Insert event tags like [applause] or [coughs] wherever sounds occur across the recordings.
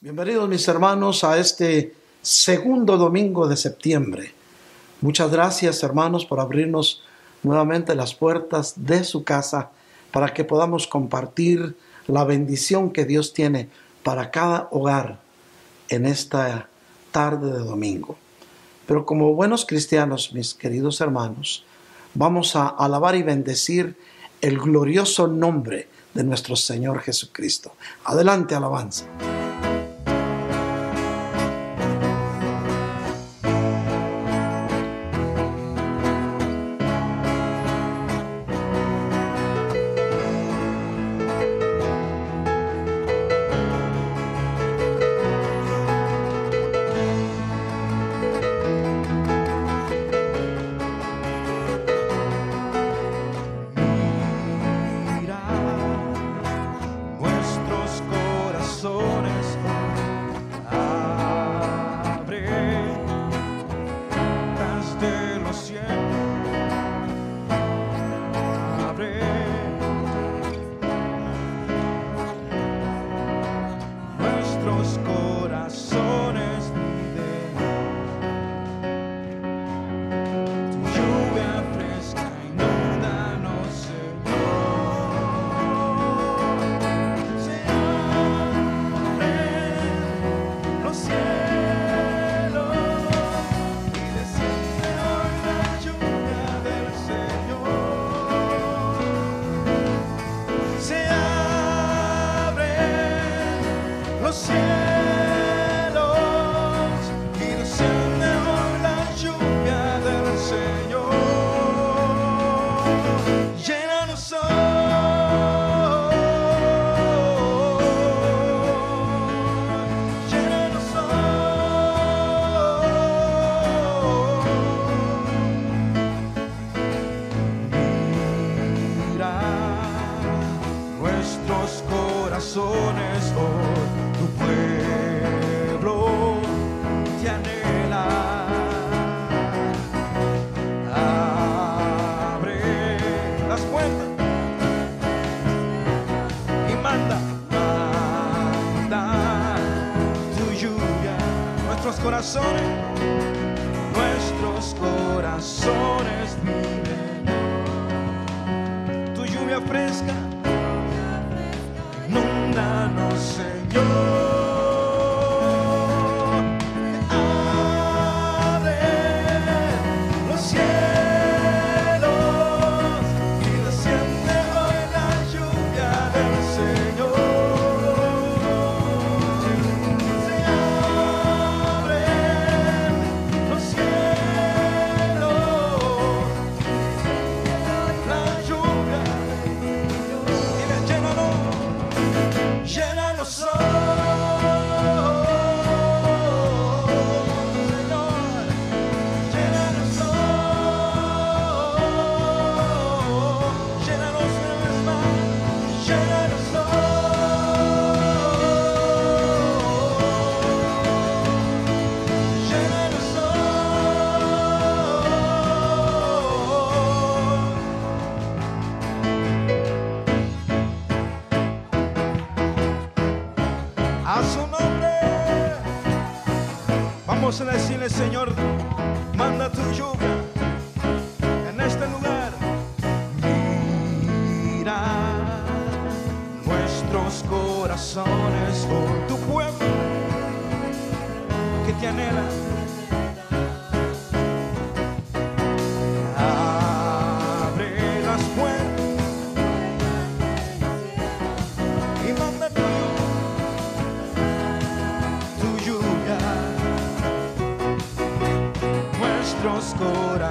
Bienvenidos mis hermanos a este segundo domingo de septiembre. Muchas gracias hermanos por abrirnos nuevamente las puertas de su casa para que podamos compartir la bendición que Dios tiene para cada hogar en esta tarde de domingo. Pero como buenos cristianos, mis queridos hermanos, vamos a alabar y bendecir el glorioso nombre de nuestro Señor Jesucristo. Adelante, alabanza.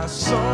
So. soul.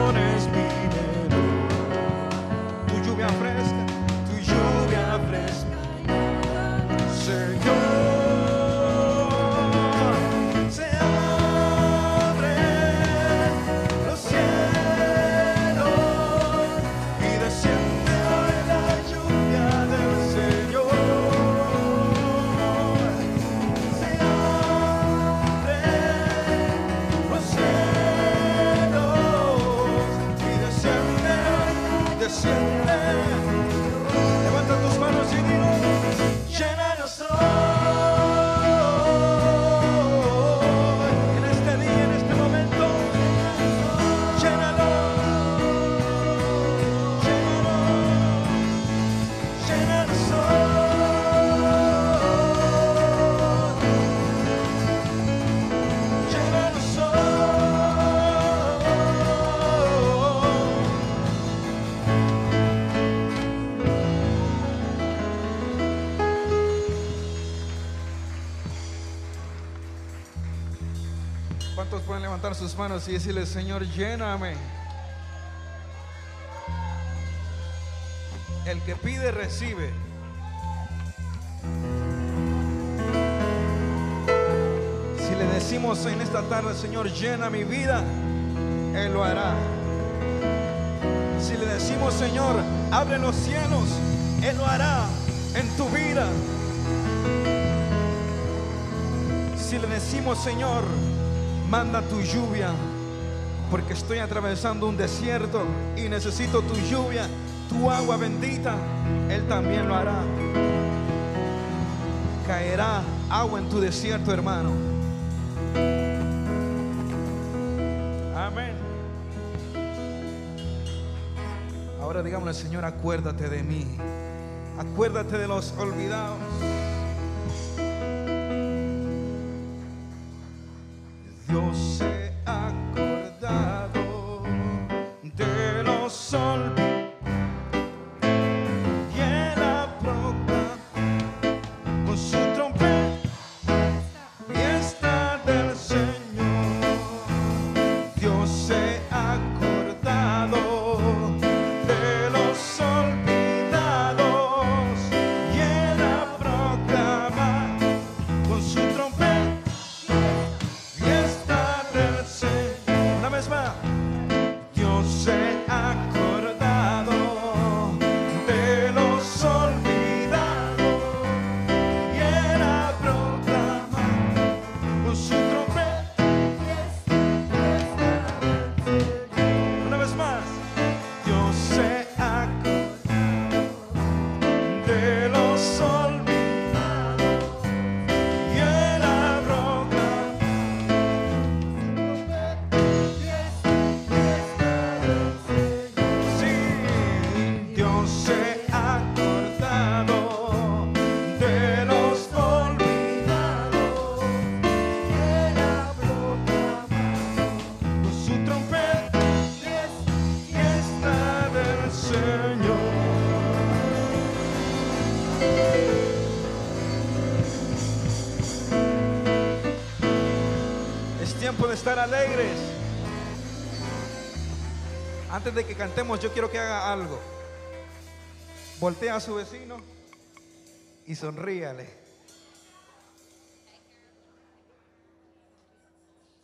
¿Cuántos pueden levantar sus manos y decirle, Señor, lléname? El que pide, recibe. Si le decimos en esta tarde, Señor, llena mi vida, Él lo hará. Si le decimos, Señor, abre los cielos, Él lo hará en tu vida. Si le decimos, Señor, manda tu lluvia, porque estoy atravesando un desierto y necesito tu lluvia, tu agua bendita, Él también lo hará. Caerá agua en tu desierto, hermano. Amén. Ahora digámosle, Señor, acuérdate de mí. Acuérdate de los olvidados. Estar alegres. Antes de que cantemos, yo quiero que haga algo. Voltea a su vecino y sonríale.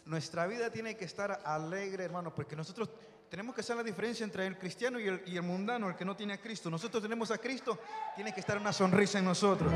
Nuestra vida tiene que estar alegre, hermano, porque nosotros tenemos que hacer la diferencia entre el cristiano y el, y el mundano, el que no tiene a Cristo. Nosotros tenemos a Cristo, tiene que estar una sonrisa en nosotros.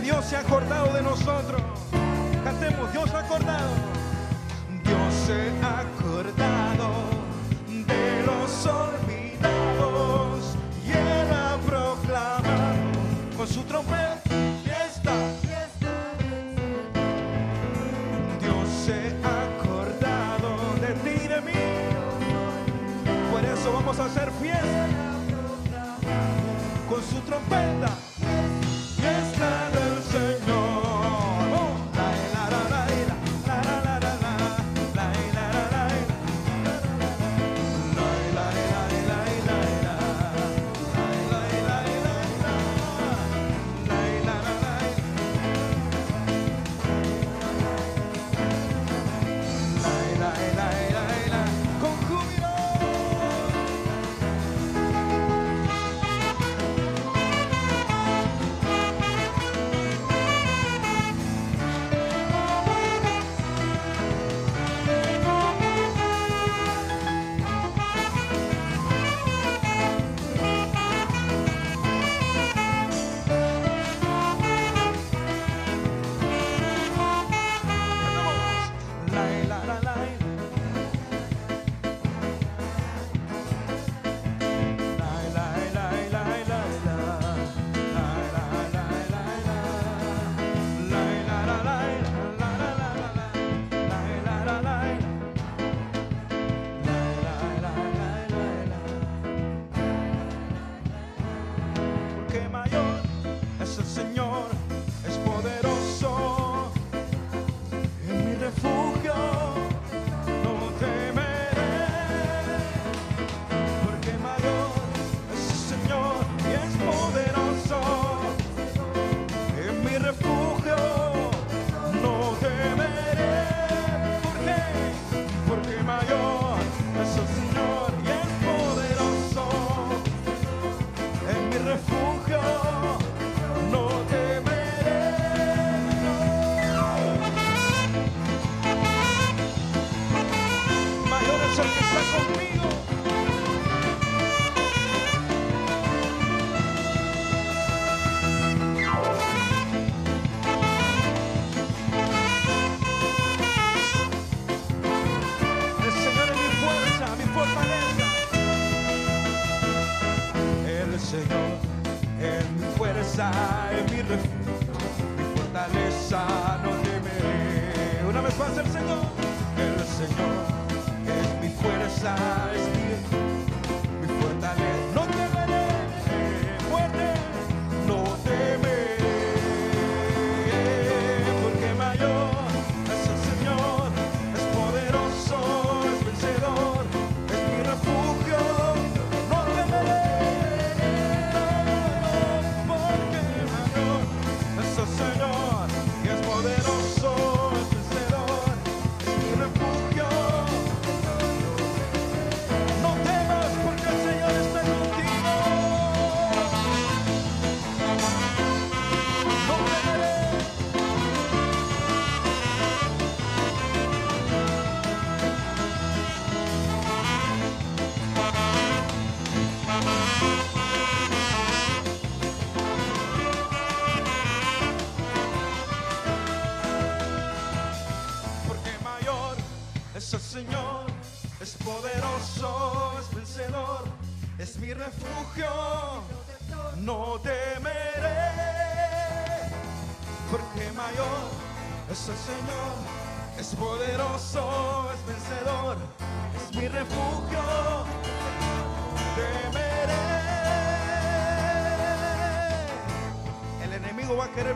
Dios se ha acordado de nosotros.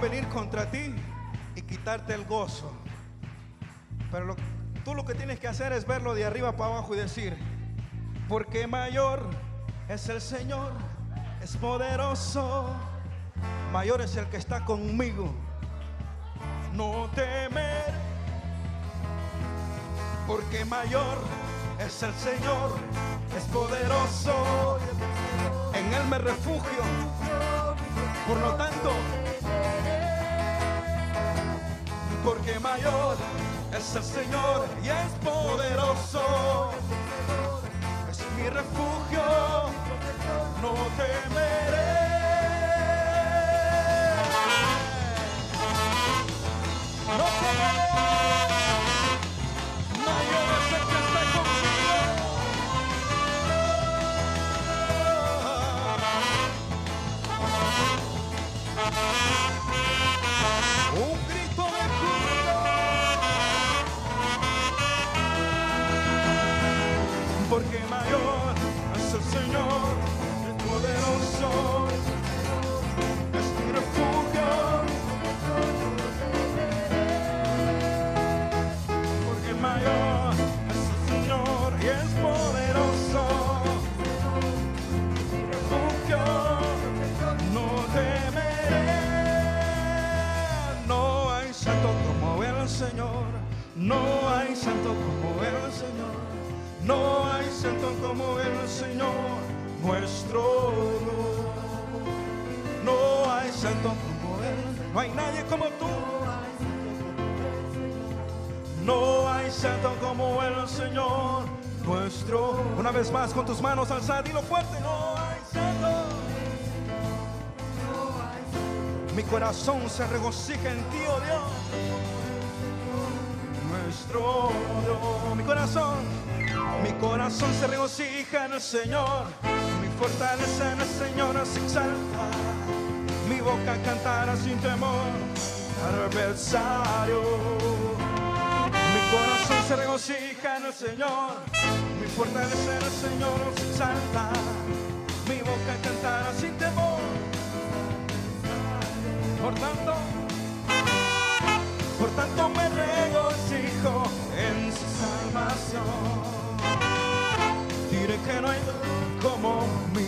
venir contra ti y quitarte el gozo. Pero lo, tú lo que tienes que hacer es verlo de arriba para abajo y decir, porque mayor es el Señor, es poderoso, mayor es el que está conmigo. No temer, porque mayor es el Señor, es poderoso, en Él me refugio. Por lo tanto, mayor, es el Señor y es poderoso. Es mi refugio manos alzadas, dilo fuerte. No hay santo. Mi corazón se regocija en ti, oh Dios. Nuestro Dios. Mi corazón, mi corazón se regocija en el Señor. Mi fortaleza en el Señor se exalta. Mi boca cantará sin temor al adversario. Mi corazón se regocija en el Señor. En el Señor se exalta. Mi boca cantará sin temor. Por tanto, por tanto me regocijo en su salvación. Diré que no hay como mi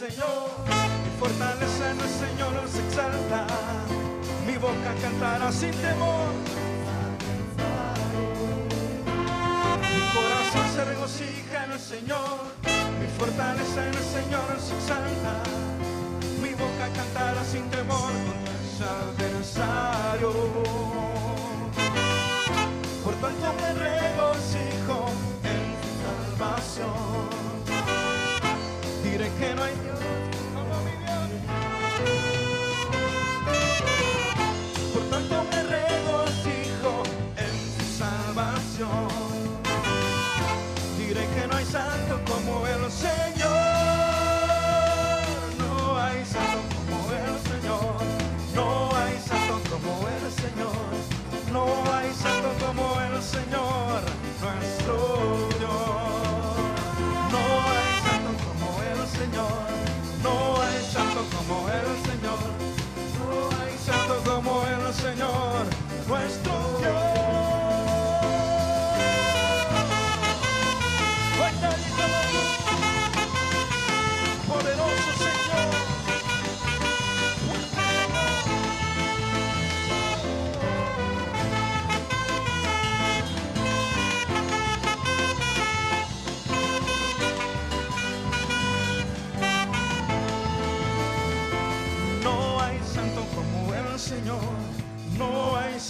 Señor, mi fortaleza en el Señor se exalta, mi boca cantará sin temor. Mi corazón se regocija en el Señor, mi fortaleza en el Señor se exalta, mi boca cantará sin temor contra el adversario. Por tanto me regocijo en tu salvación. Diré que no hay nuestro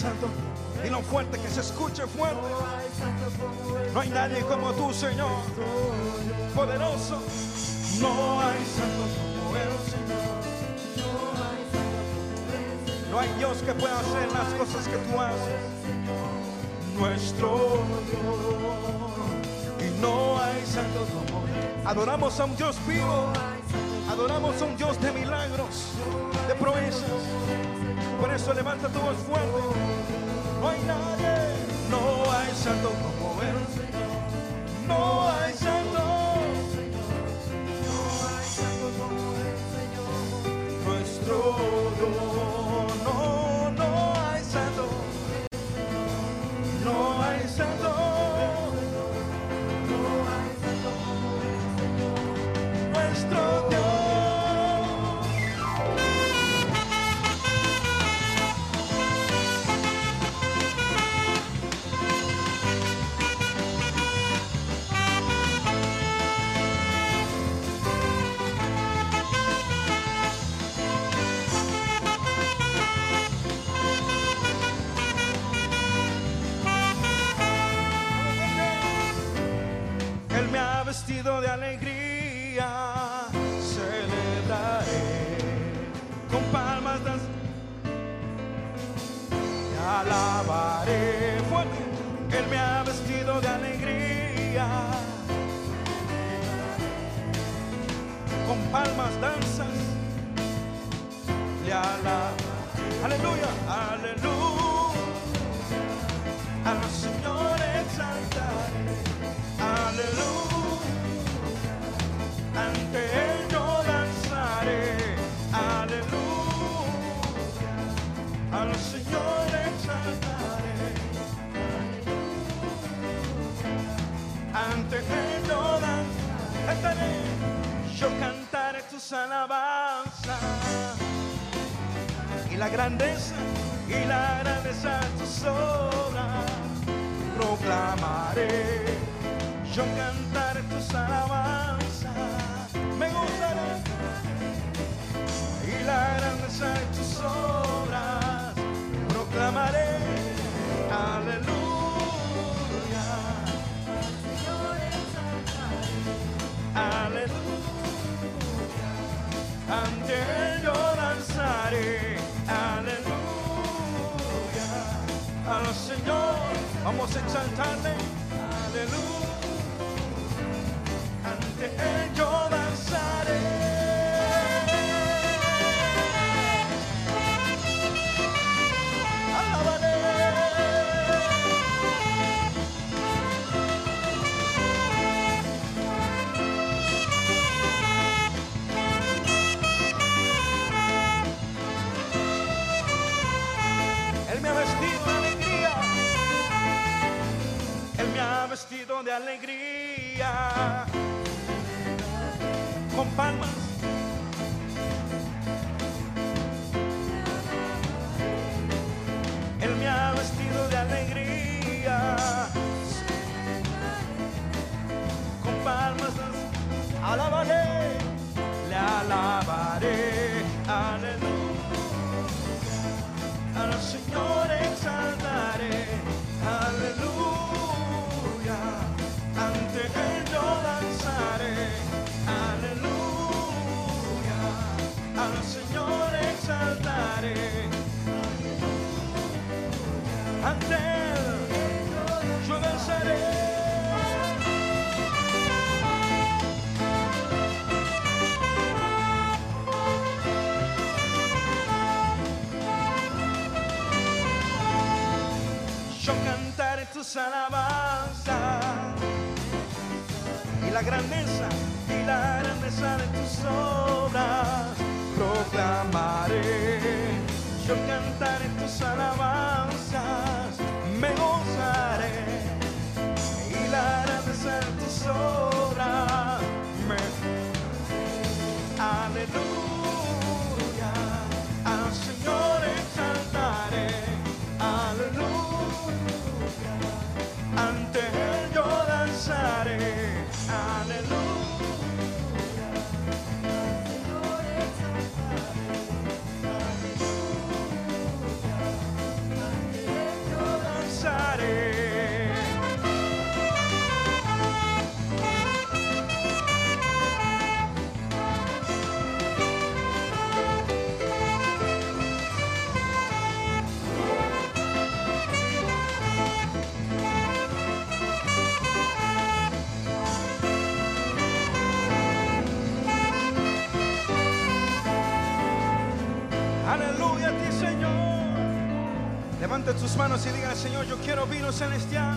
santo. Y lo fuerte que se escuche fuerte. No hay nadie como tú, Señor. Poderoso. No hay santo como el Señor. No hay Dios que pueda hacer las cosas que tú haces. Nuestro Dios. Y no hay santo como Él. Adoramos a un Dios vivo. Adoramos a un Dios de milagros, de. Por eso levanta tu voz fuerte. No hay nadie, no hay santo como Él. No hay santo. Nuestro Dios. de alegría. grandeza Time. las alabanzas y la grandeza y la grandeza de tus obras proclamaré. Yo cantaré tus alabanzas, me gozaré y la grandeza de tus obras. Hallelujah. Levanten tus manos y digan, Señor, yo quiero vino celestial.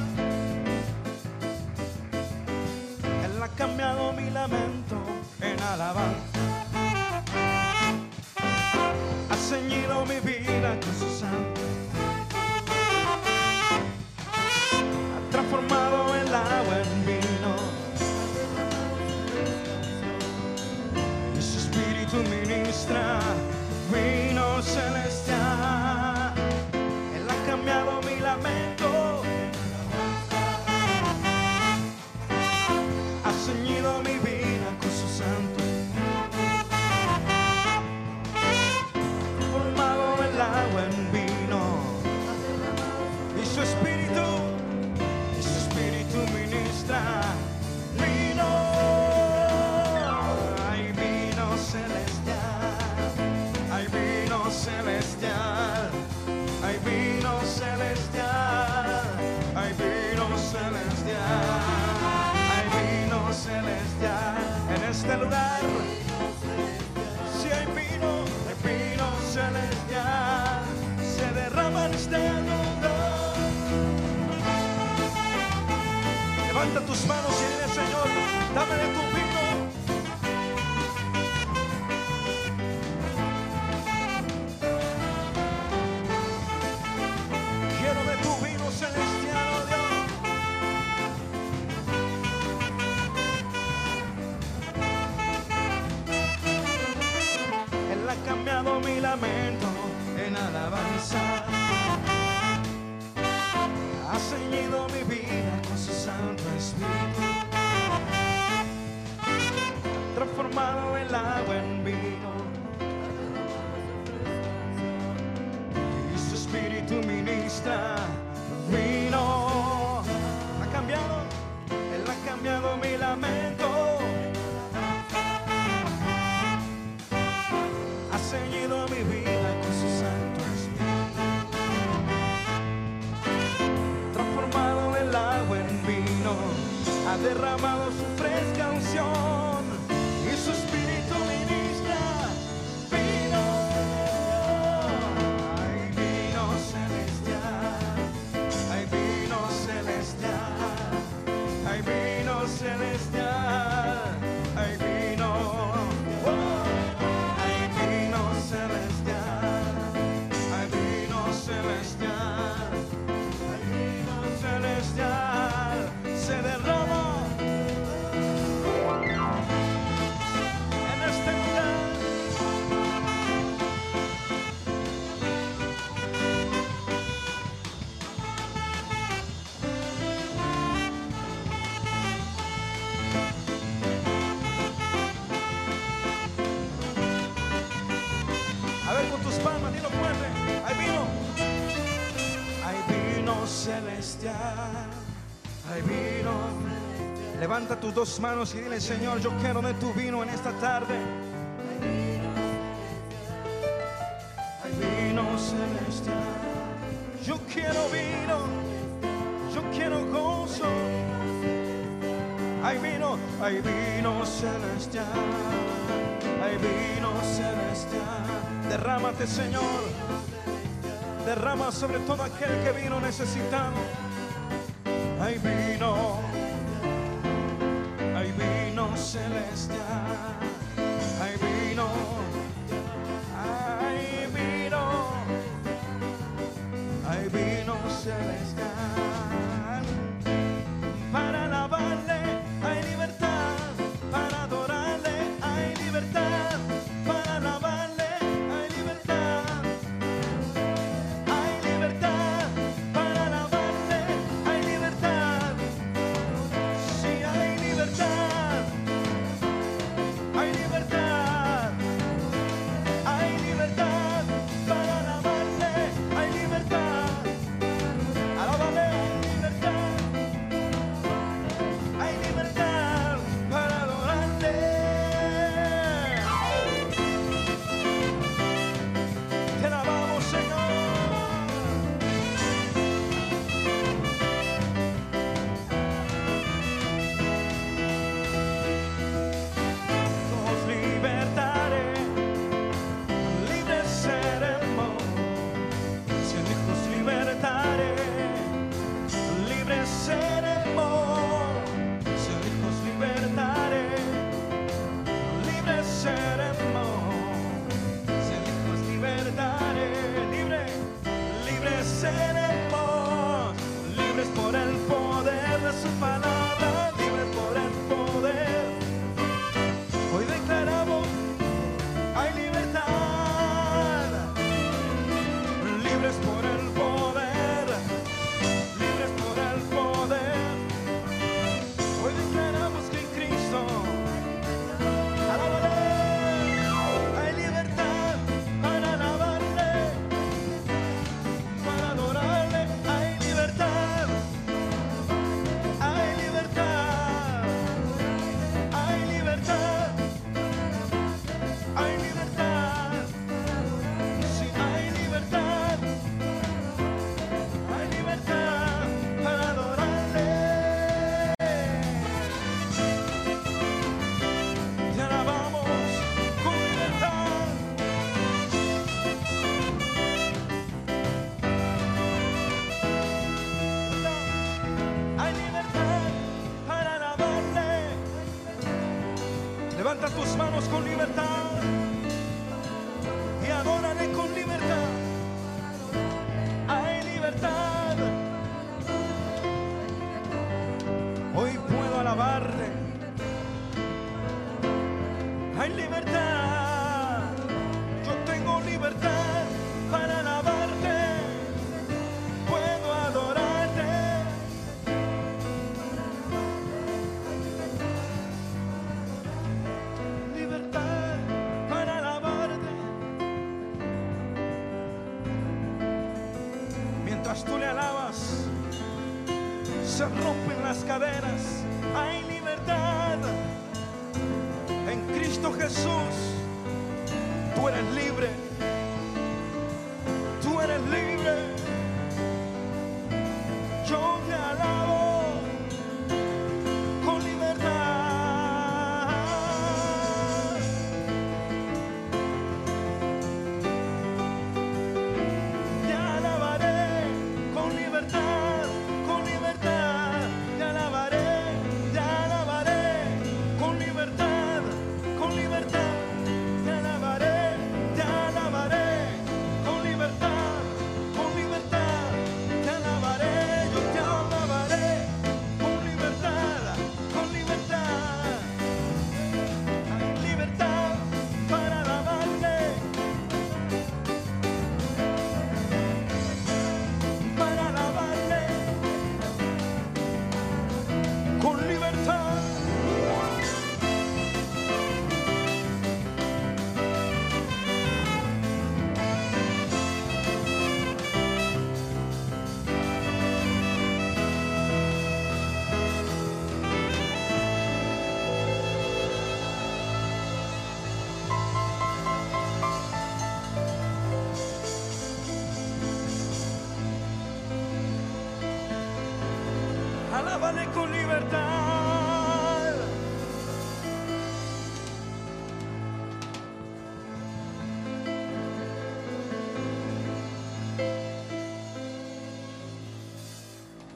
tus dos manos y dile, Señor, yo quiero de tu vino en esta tarde. Hay vino celestial. Yo quiero vino, yo quiero gozo. Hay vino, hay vino celestial. Hay vino celestial. Derrámate, Señor. Derrama sobre todo aquel que vino necesitado. Hay vino celestial.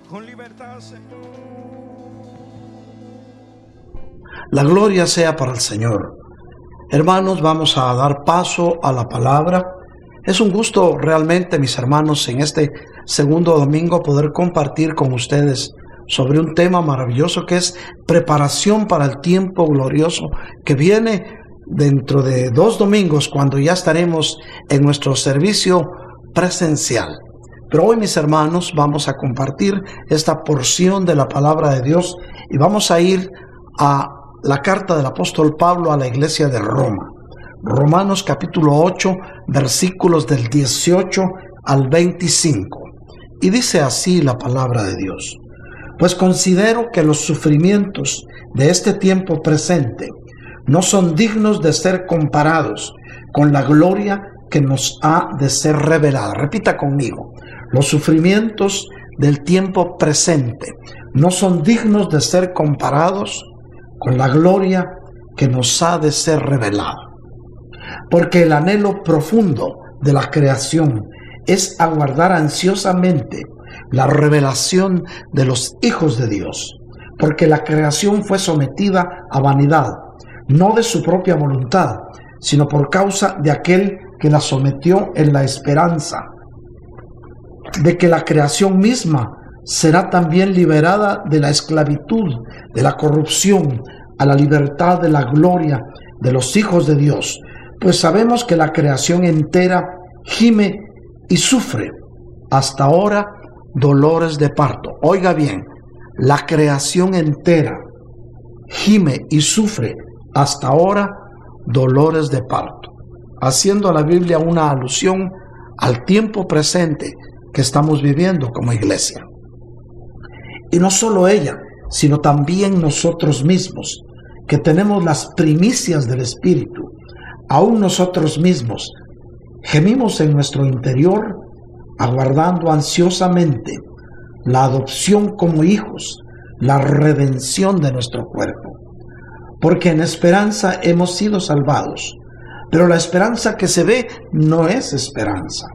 Con libertad, Señor. La gloria sea para el Señor. Hermanos, vamos a dar paso a la palabra. Es un gusto realmente, mis hermanos, en este segundo domingo poder compartir con ustedes sobre un tema maravilloso que es preparación para el tiempo glorioso que viene dentro de dos domingos cuando ya estaremos en nuestro servicio presencial. Pero hoy, mis hermanos, vamos a compartir esta porción de la palabra de Dios y vamos a ir a la carta del apóstol Pablo a la iglesia de Roma. Romanos capítulo 8, versículos del 18 al 25. Y dice así la palabra de Dios. Pues considero que los sufrimientos de este tiempo presente no son dignos de ser comparados con la gloria que nos ha de ser revelada. Repita conmigo, los sufrimientos del tiempo presente no son dignos de ser comparados con la gloria que nos ha de ser revelada. Porque el anhelo profundo de la creación es aguardar ansiosamente la revelación de los hijos de Dios, porque la creación fue sometida a vanidad, no de su propia voluntad, sino por causa de aquel que la sometió en la esperanza de que la creación misma será también liberada de la esclavitud, de la corrupción, a la libertad de la gloria de los hijos de Dios, pues sabemos que la creación entera gime y sufre. Hasta ahora dolores de parto. Oiga bien, la creación entera gime y sufre. Hasta ahora dolores de parto, haciendo a la Biblia una alusión al tiempo presente que estamos viviendo como iglesia. Y no solo ella, sino también nosotros mismos, que tenemos las primicias del Espíritu, aún nosotros mismos, gemimos en nuestro interior, aguardando ansiosamente la adopción como hijos, la redención de nuestro cuerpo. Porque en esperanza hemos sido salvados, pero la esperanza que se ve no es esperanza.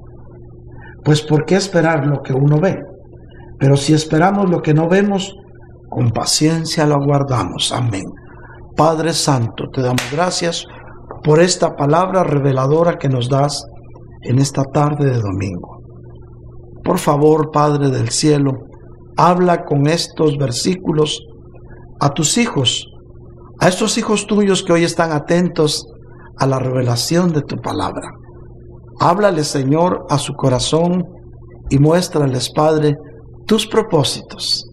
Pues ¿por qué esperar lo que uno ve? Pero si esperamos lo que no vemos, con paciencia lo aguardamos. Amén. Padre Santo, te damos gracias por esta palabra reveladora que nos das en esta tarde de domingo. Por favor, Padre del cielo, habla con estos versículos a tus hijos, a estos hijos tuyos que hoy están atentos a la revelación de tu palabra. Háblale, Señor, a su corazón y muéstrales, Padre, tus propósitos,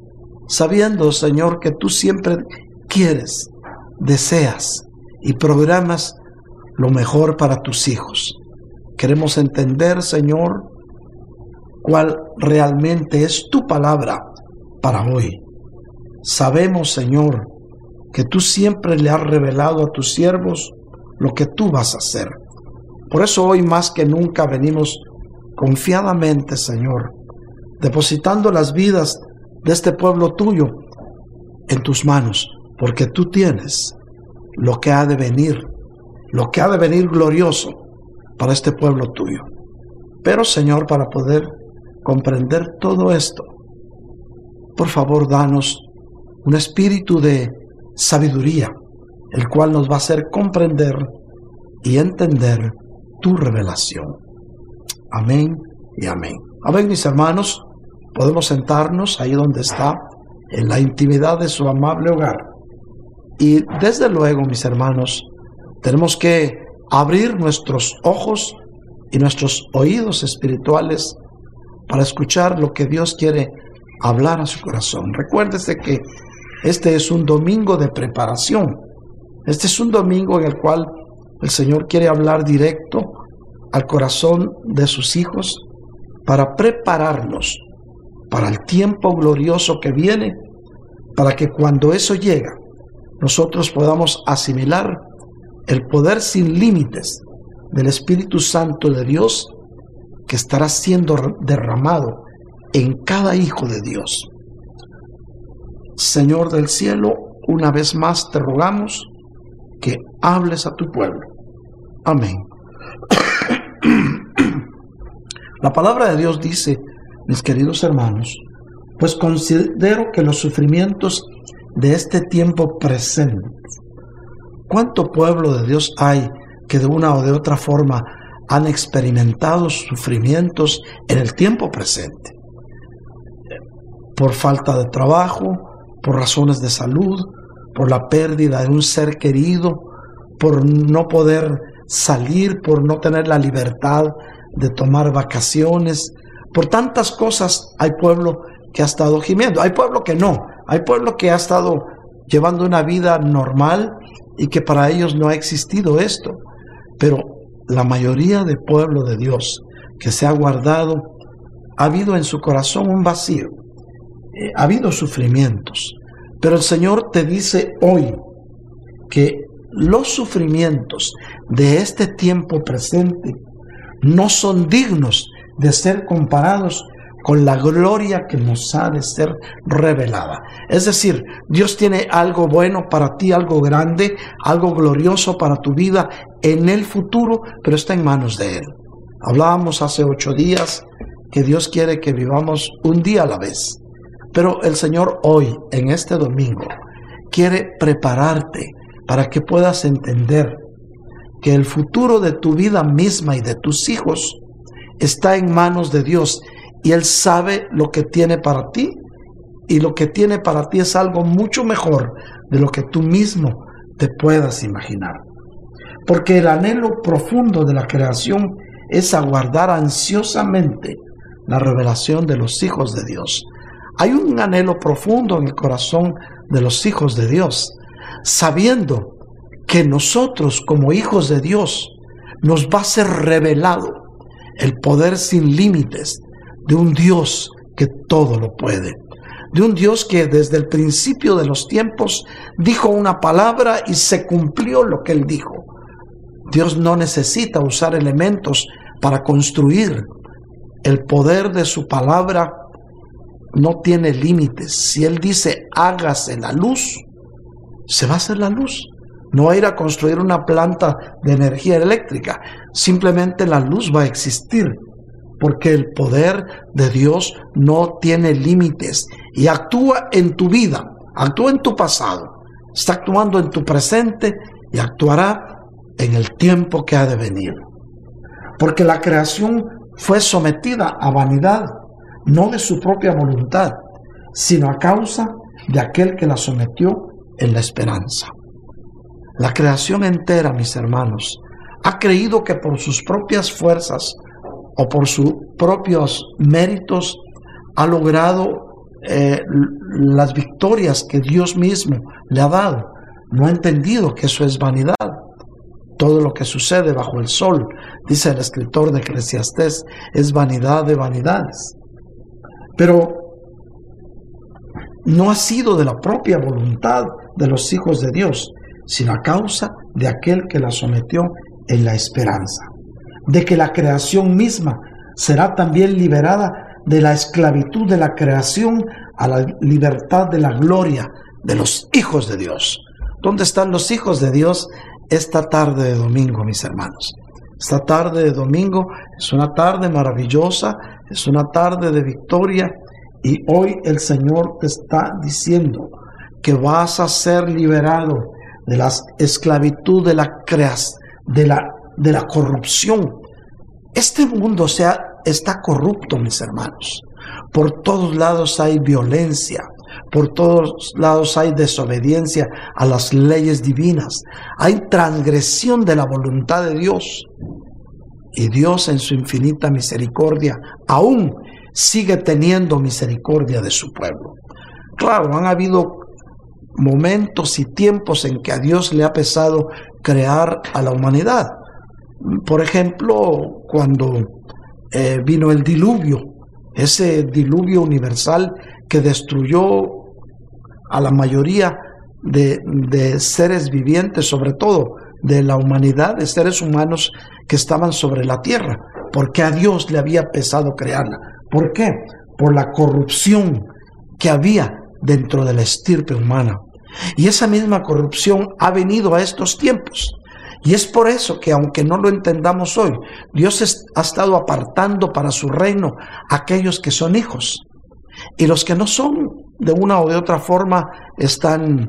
sabiendo, Señor, que tú siempre quieres, deseas y programas lo mejor para tus hijos. Queremos entender, Señor, cuál realmente es tu palabra para hoy. Sabemos, Señor, que tú siempre le has revelado a tus siervos lo que tú vas a hacer. Por eso hoy más que nunca venimos confiadamente, Señor, depositando las vidas de este pueblo tuyo en tus manos, porque tú tienes lo que ha de venir, lo que ha de venir glorioso para este pueblo tuyo. Pero Señor, para poder comprender todo esto, por favor, danos un espíritu de sabiduría, el cual nos va a hacer comprender y entender tu revelación. Amén y amén. Amén, mis hermanos, podemos sentarnos ahí donde está, en la intimidad de su amable hogar. Y desde luego, mis hermanos, tenemos que abrir nuestros ojos y nuestros oídos espirituales para escuchar lo que Dios quiere hablar a su corazón. Recuérdese que este es un domingo de preparación. Este es un domingo en el cual el Señor quiere hablar directo al corazón de sus hijos para prepararnos para el tiempo glorioso que viene, para que cuando eso llega, nosotros podamos asimilar el poder sin límites del Espíritu Santo de Dios que estará siendo derramado en cada hijo de Dios. Señor del cielo, una vez más te rogamos que hables a tu pueblo. Amén. [coughs] La palabra de Dios dice, mis queridos hermanos, pues considero que los sufrimientos de este tiempo presente, ¿cuánto pueblo de Dios hay que de una o de otra forma han experimentado sufrimientos en el tiempo presente? Por falta de trabajo, por razones de salud, por la pérdida de un ser querido, por no poder salir, por no tener la libertad de tomar vacaciones, por tantas cosas hay pueblo que ha estado gimiendo, hay pueblo que no, hay pueblo que ha estado llevando una vida normal y que para ellos no ha existido esto, pero la mayoría del pueblo de Dios que se ha guardado, ha habido en su corazón un vacío, eh, ha habido sufrimientos, pero el Señor te dice hoy que los sufrimientos de este tiempo presente no son dignos de ser comparados con la gloria que nos ha de ser revelada. Es decir, Dios tiene algo bueno para ti, algo grande, algo glorioso para tu vida en el futuro, pero está en manos de Él. Hablábamos hace ocho días que Dios quiere que vivamos un día a la vez. Pero el Señor hoy, en este domingo, quiere prepararte para que puedas entender que el futuro de tu vida misma y de tus hijos está en manos de Dios y Él sabe lo que tiene para ti y lo que tiene para ti es algo mucho mejor de lo que tú mismo te puedas imaginar. Porque el anhelo profundo de la creación es aguardar ansiosamente la revelación de los hijos de Dios. Hay un anhelo profundo en el corazón de los hijos de Dios, sabiendo que nosotros como hijos de Dios nos va a ser revelado el poder sin límites de un Dios que todo lo puede, de un Dios que desde el principio de los tiempos dijo una palabra y se cumplió lo que él dijo. Dios no necesita usar elementos para construir. El poder de su palabra no tiene límites. Si Él dice hágase la luz, se va a hacer la luz. No va a ir a construir una planta de energía eléctrica. Simplemente la luz va a existir. Porque el poder de Dios no tiene límites y actúa en tu vida, actúa en tu pasado, está actuando en tu presente y actuará en el tiempo que ha de venir. Porque la creación fue sometida a vanidad, no de su propia voluntad, sino a causa de aquel que la sometió en la esperanza. La creación entera, mis hermanos, ha creído que por sus propias fuerzas o por sus propios méritos ha logrado eh, las victorias que Dios mismo le ha dado. No ha entendido que eso es vanidad. Todo lo que sucede bajo el sol, dice el escritor de Eclesiastés, es vanidad de vanidades. Pero no ha sido de la propia voluntad de los hijos de Dios, sino a causa de aquel que la sometió en la esperanza, de que la creación misma será también liberada de la esclavitud de la creación a la libertad de la gloria de los hijos de Dios. ¿Dónde están los hijos de Dios esta tarde de domingo, mis hermanos? Esta tarde de domingo es una tarde maravillosa, es una tarde de victoria y hoy el Señor te está diciendo que vas a ser liberado de la esclavitud de la de la, de la corrupción. Este mundo está corrupto, mis hermanos. Por todos lados hay violencia, por todos lados hay desobediencia a las leyes divinas, hay transgresión de la voluntad de Dios. Y Dios en su infinita misericordia aún sigue teniendo misericordia de su pueblo. Claro, han habido momentos y tiempos en que a Dios le ha pesado crear a la humanidad. Por ejemplo, cuando eh, vino el diluvio, ese diluvio universal que destruyó a la mayoría de, de seres vivientes, sobre todo de la humanidad, de seres humanos que estaban sobre la tierra, porque a Dios le había pesado crearla. ¿Por qué? Por la corrupción que había dentro de la estirpe humana. Y esa misma corrupción ha venido a estos tiempos. Y es por eso que aunque no lo entendamos hoy, Dios ha estado apartando para su reino a aquellos que son hijos. Y los que no son, de una o de otra forma, están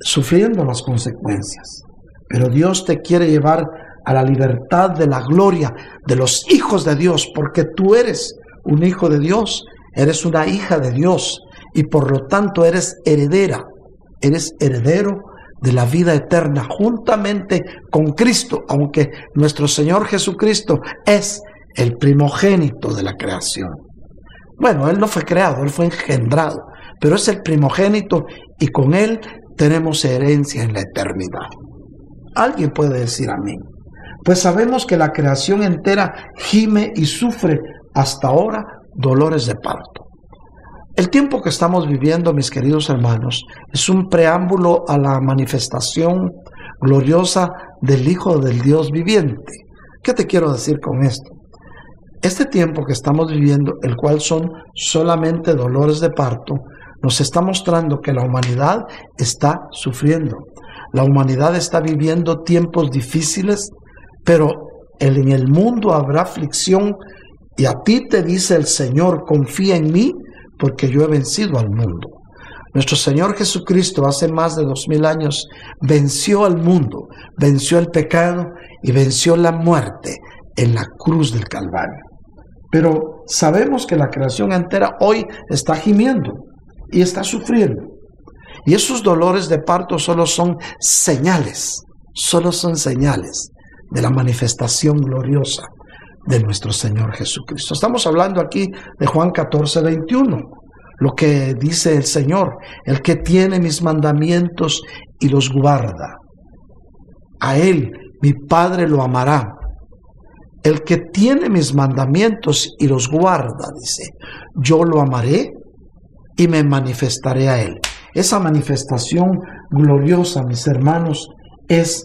sufriendo las consecuencias. Pero Dios te quiere llevar a la libertad de la gloria de los hijos de Dios, porque tú eres un hijo de Dios, eres una hija de Dios y por lo tanto eres heredera eres heredero de la vida eterna juntamente con Cristo, aunque nuestro Señor Jesucristo es el primogénito de la creación. Bueno, Él no fue creado, Él fue engendrado, pero es el primogénito y con Él tenemos herencia en la eternidad. Alguien puede decir amén. Pues sabemos que la creación entera gime y sufre hasta ahora dolores de parto. El tiempo que estamos viviendo, mis queridos hermanos, es un preámbulo a la manifestación gloriosa del Hijo del Dios viviente. ¿Qué te quiero decir con esto? Este tiempo que estamos viviendo, el cual son solamente dolores de parto, nos está mostrando que la humanidad está sufriendo. La humanidad está viviendo tiempos difíciles, pero en el mundo habrá aflicción y a ti te dice el Señor, confía en mí porque yo he vencido al mundo. Nuestro Señor Jesucristo hace más de dos mil años venció al mundo, venció el pecado y venció la muerte en la cruz del Calvario. Pero sabemos que la creación entera hoy está gimiendo y está sufriendo. Y esos dolores de parto solo son señales, solo son señales de la manifestación gloriosa de nuestro Señor Jesucristo. Estamos hablando aquí de Juan 14, 21, lo que dice el Señor, el que tiene mis mandamientos y los guarda. A Él mi Padre lo amará. El que tiene mis mandamientos y los guarda, dice, yo lo amaré y me manifestaré a Él. Esa manifestación gloriosa, mis hermanos, es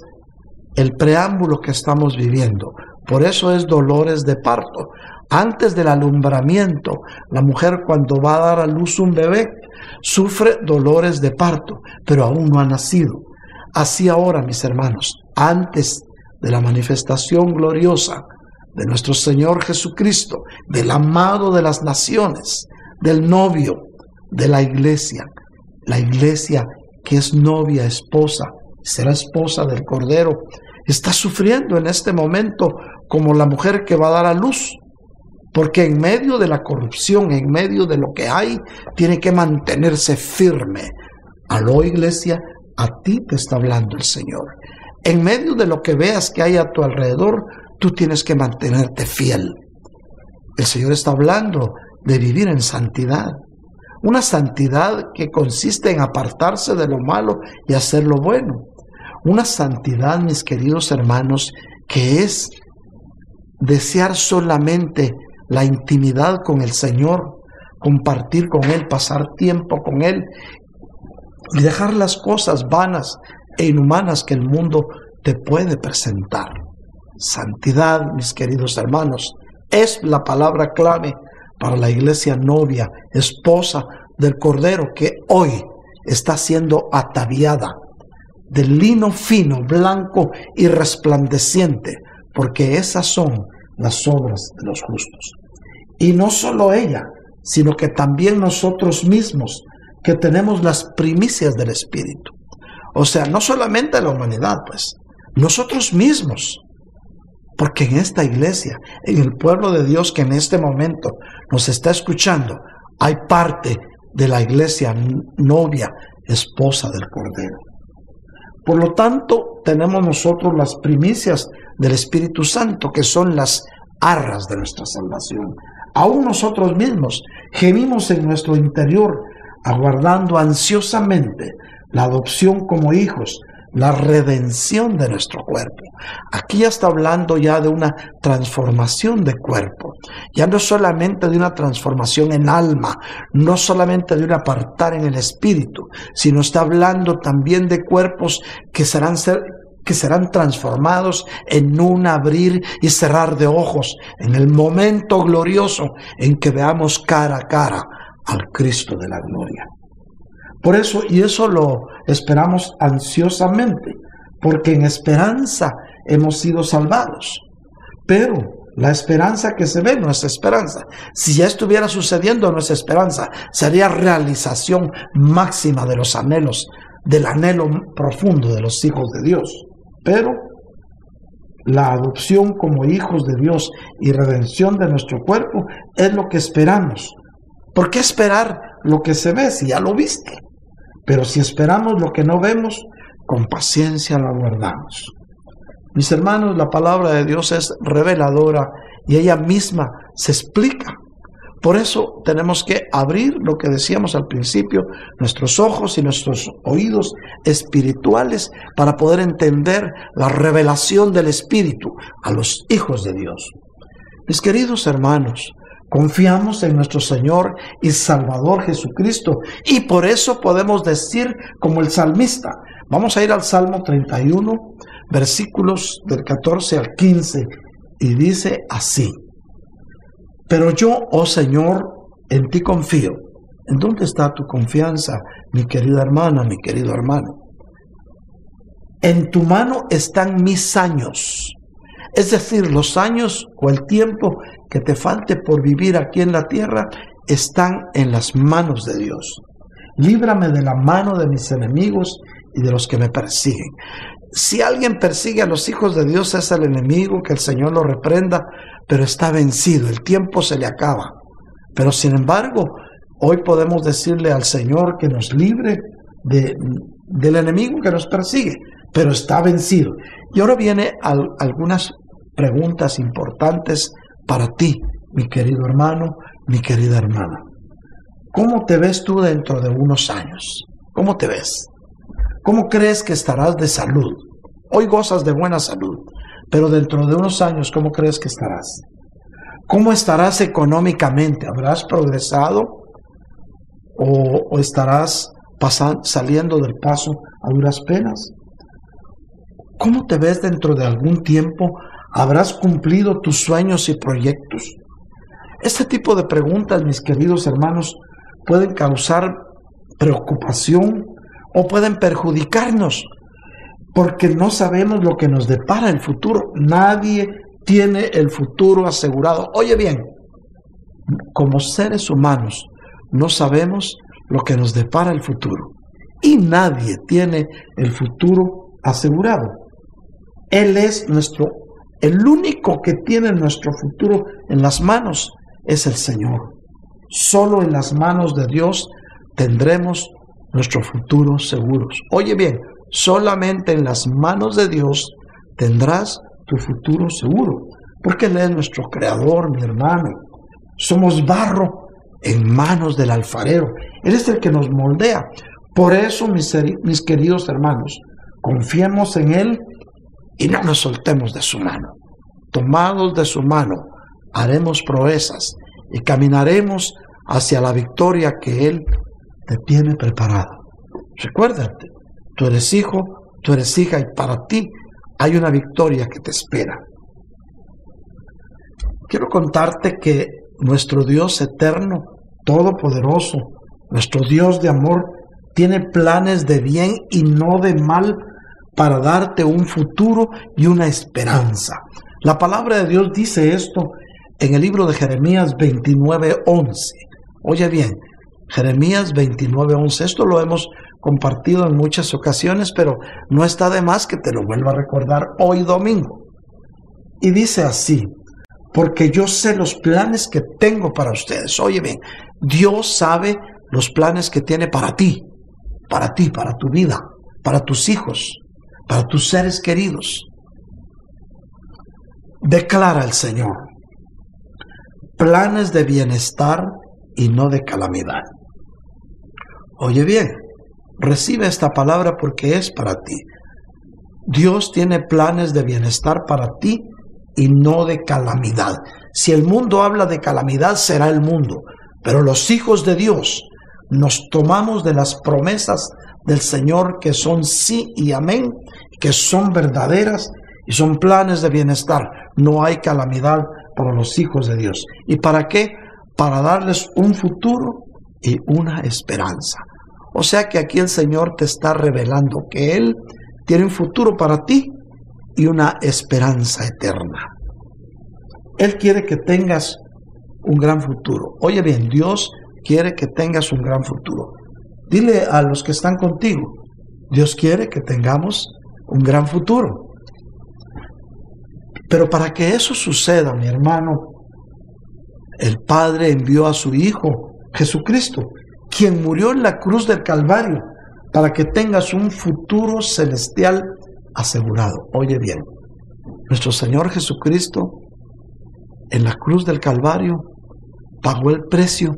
el preámbulo que estamos viviendo. Por eso es dolores de parto. Antes del alumbramiento, la mujer cuando va a dar a luz un bebé, sufre dolores de parto, pero aún no ha nacido. Así ahora, mis hermanos, antes de la manifestación gloriosa de nuestro Señor Jesucristo, del amado de las naciones, del novio de la iglesia, la iglesia que es novia, esposa, será esposa del Cordero, está sufriendo en este momento como la mujer que va a dar a luz. Porque en medio de la corrupción, en medio de lo que hay, tiene que mantenerse firme. Aló iglesia, a ti te está hablando el Señor. En medio de lo que veas que hay a tu alrededor, tú tienes que mantenerte fiel. El Señor está hablando de vivir en santidad. Una santidad que consiste en apartarse de lo malo y hacer lo bueno. Una santidad, mis queridos hermanos, que es desear solamente la intimidad con el Señor, compartir con Él, pasar tiempo con Él y dejar las cosas vanas e inhumanas que el mundo te puede presentar. Santidad, mis queridos hermanos, es la palabra clave para la iglesia novia, esposa del Cordero, que hoy está siendo ataviada de lino fino, blanco y resplandeciente, porque esas son las obras de los justos. Y no solo ella, sino que también nosotros mismos, que tenemos las primicias del Espíritu. O sea, no solamente la humanidad, pues, nosotros mismos. Porque en esta iglesia, en el pueblo de Dios que en este momento nos está escuchando, hay parte de la iglesia novia, esposa del Cordero. Por lo tanto, tenemos nosotros las primicias del Espíritu Santo, que son las arras de nuestra salvación. Aún nosotros mismos gemimos en nuestro interior, aguardando ansiosamente la adopción como hijos, la redención de nuestro cuerpo. Aquí ya está hablando ya de una transformación de cuerpo, ya no solamente de una transformación en alma, no solamente de un apartar en el espíritu, sino está hablando también de cuerpos que serán ser, que serán transformados en un abrir y cerrar de ojos, en el momento glorioso en que veamos cara a cara al Cristo de la gloria. Por eso, y eso lo esperamos ansiosamente, porque en esperanza hemos sido salvados. Pero la esperanza que se ve no es esperanza. Si ya estuviera sucediendo no es esperanza, sería realización máxima de los anhelos, del anhelo profundo de los hijos de Dios. Pero la adopción como hijos de Dios y redención de nuestro cuerpo es lo que esperamos. ¿Por qué esperar lo que se ve si ya lo viste? Pero si esperamos lo que no vemos, con paciencia lo aguardamos. Mis hermanos, la palabra de Dios es reveladora y ella misma se explica. Por eso tenemos que abrir lo que decíamos al principio, nuestros ojos y nuestros oídos espirituales para poder entender la revelación del Espíritu a los hijos de Dios. Mis queridos hermanos, Confiamos en nuestro Señor y Salvador Jesucristo y por eso podemos decir como el salmista. Vamos a ir al Salmo 31, versículos del 14 al 15 y dice así. Pero yo, oh Señor, en ti confío. ¿En dónde está tu confianza, mi querida hermana, mi querido hermano? En tu mano están mis años. Es decir, los años o el tiempo que te falte por vivir aquí en la tierra están en las manos de Dios. Líbrame de la mano de mis enemigos y de los que me persiguen. Si alguien persigue a los hijos de Dios es el enemigo, que el Señor lo reprenda, pero está vencido, el tiempo se le acaba. Pero sin embargo, hoy podemos decirle al Señor que nos libre de, del enemigo que nos persigue, pero está vencido. Y ahora viene algunas preguntas importantes para ti, mi querido hermano, mi querida hermana. ¿Cómo te ves tú dentro de unos años? ¿Cómo te ves? ¿Cómo crees que estarás de salud? Hoy gozas de buena salud, pero dentro de unos años, ¿cómo crees que estarás? ¿Cómo estarás económicamente? ¿Habrás progresado o, estarás pasando, saliendo del paso a duras penas? ¿Cómo te ves dentro de algún tiempo ¿Habrás cumplido tus sueños y proyectos? Este tipo de preguntas, mis queridos hermanos, pueden causar preocupación o pueden perjudicarnos porque no sabemos lo que nos depara el futuro. Nadie tiene el futuro asegurado. Oye bien, como seres humanos no sabemos lo que nos depara el futuro y nadie tiene el futuro asegurado. Él es nuestro, el único que tiene nuestro futuro en las manos es el Señor. Solo en las manos de Dios tendremos nuestro futuro seguros. Oye bien, solamente en las manos de Dios tendrás tu futuro seguro, porque Él es nuestro creador, mi hermano. Somos barro en manos del alfarero. Él es el que nos moldea. Por eso, mis, mis queridos hermanos, confiemos en Él y no nos soltemos de su mano. Tomados de su mano, haremos proezas y caminaremos hacia la victoria que Él te tiene preparada. Recuérdate, tú eres hijo, tú eres hija y para ti hay una victoria que te espera. Quiero contarte que nuestro Dios eterno, todopoderoso, nuestro Dios de amor, tiene planes de bien y no de mal para darte un futuro y una esperanza. La palabra de Dios dice esto en el libro de Jeremías 29:11. Oye bien, Jeremías 29:11, esto lo hemos compartido en muchas ocasiones, pero no está de más que te lo vuelva a recordar hoy domingo. Y dice así, porque yo sé los planes que tengo para ustedes. Oye bien, Dios sabe los planes que tiene para ti, para ti, para tu vida, para tus hijos, para tus seres queridos. Declara el Señor planes de bienestar y no de calamidad. Oye bien, recibe esta palabra porque es para ti. Dios tiene planes de bienestar para ti y no de calamidad. Si el mundo habla de calamidad, será el mundo. Pero los hijos de Dios nos tomamos de las promesas del Señor que son sí y amén, que son verdaderas y son planes de bienestar. No hay calamidad para los hijos de Dios. ¿Y para qué? Para darles un futuro y una esperanza. O sea que aquí el Señor te está revelando que Él tiene un futuro para ti y una esperanza eterna. Él quiere que tengas un gran futuro. Oye bien, Dios quiere que tengas un gran futuro. Dile a los que están contigo, Dios quiere que tengamos un gran futuro. Pero para que eso suceda, mi hermano, el Padre envió a su Hijo, Jesucristo, quien murió en la cruz del Calvario, para que tengas un futuro celestial asegurado. Oye bien, nuestro Señor Jesucristo en la cruz del Calvario pagó el precio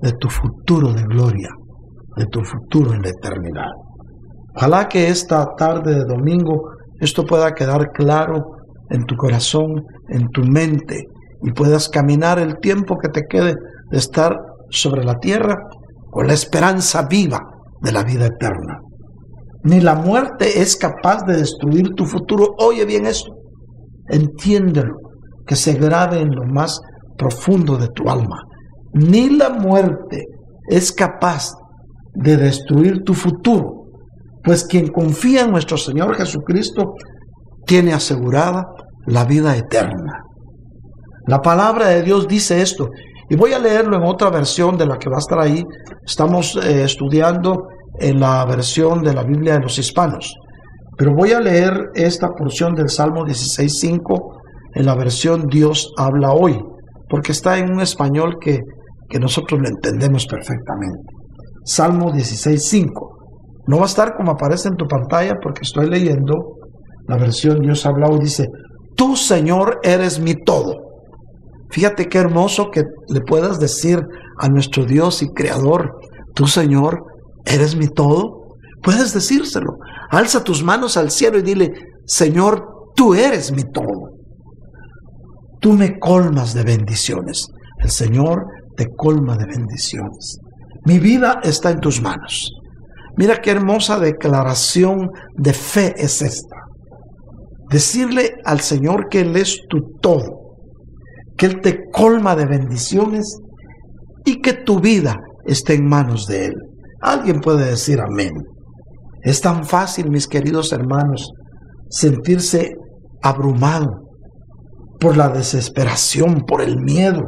de tu futuro de gloria, de tu futuro en la eternidad. Ojalá que esta tarde de domingo esto pueda quedar claro en tu corazón, en tu mente, y puedas caminar el tiempo que te quede de estar sobre la tierra con la esperanza viva de la vida eterna. Ni la muerte es capaz de destruir tu futuro. Oye bien eso. Entiéndelo, que se grabe en lo más profundo de tu alma. Ni la muerte es capaz de destruir tu futuro, pues quien confía en nuestro Señor Jesucristo tiene asegurada la vida eterna. La palabra de Dios dice esto, y voy a leerlo en otra versión de la que va a estar ahí. Estamos eh, estudiando en la versión de la Biblia de los hispanos. Pero voy a leer esta porción del Salmo 16.5 en la versión Dios habla hoy, porque está en un español que, que nosotros lo entendemos perfectamente. Salmo 16.5. No va a estar como aparece en tu pantalla porque estoy leyendo la versión Dios habla hoy. Dice, tú Señor eres mi todo. Fíjate qué hermoso que le puedas decir a nuestro Dios y Creador, tú Señor eres mi todo. Puedes decírselo. Alza tus manos al cielo y dile, Señor, tú eres mi todo. Tú me colmas de bendiciones. El Señor te colma de bendiciones. Mi vida está en tus manos. Mira qué hermosa declaración de fe es esta. Decirle al Señor que Él es tu todo, que Él te colma de bendiciones y que tu vida esté en manos de Él. Alguien puede decir amén. Es tan fácil, mis queridos hermanos, sentirse abrumado por la desesperación, por el miedo,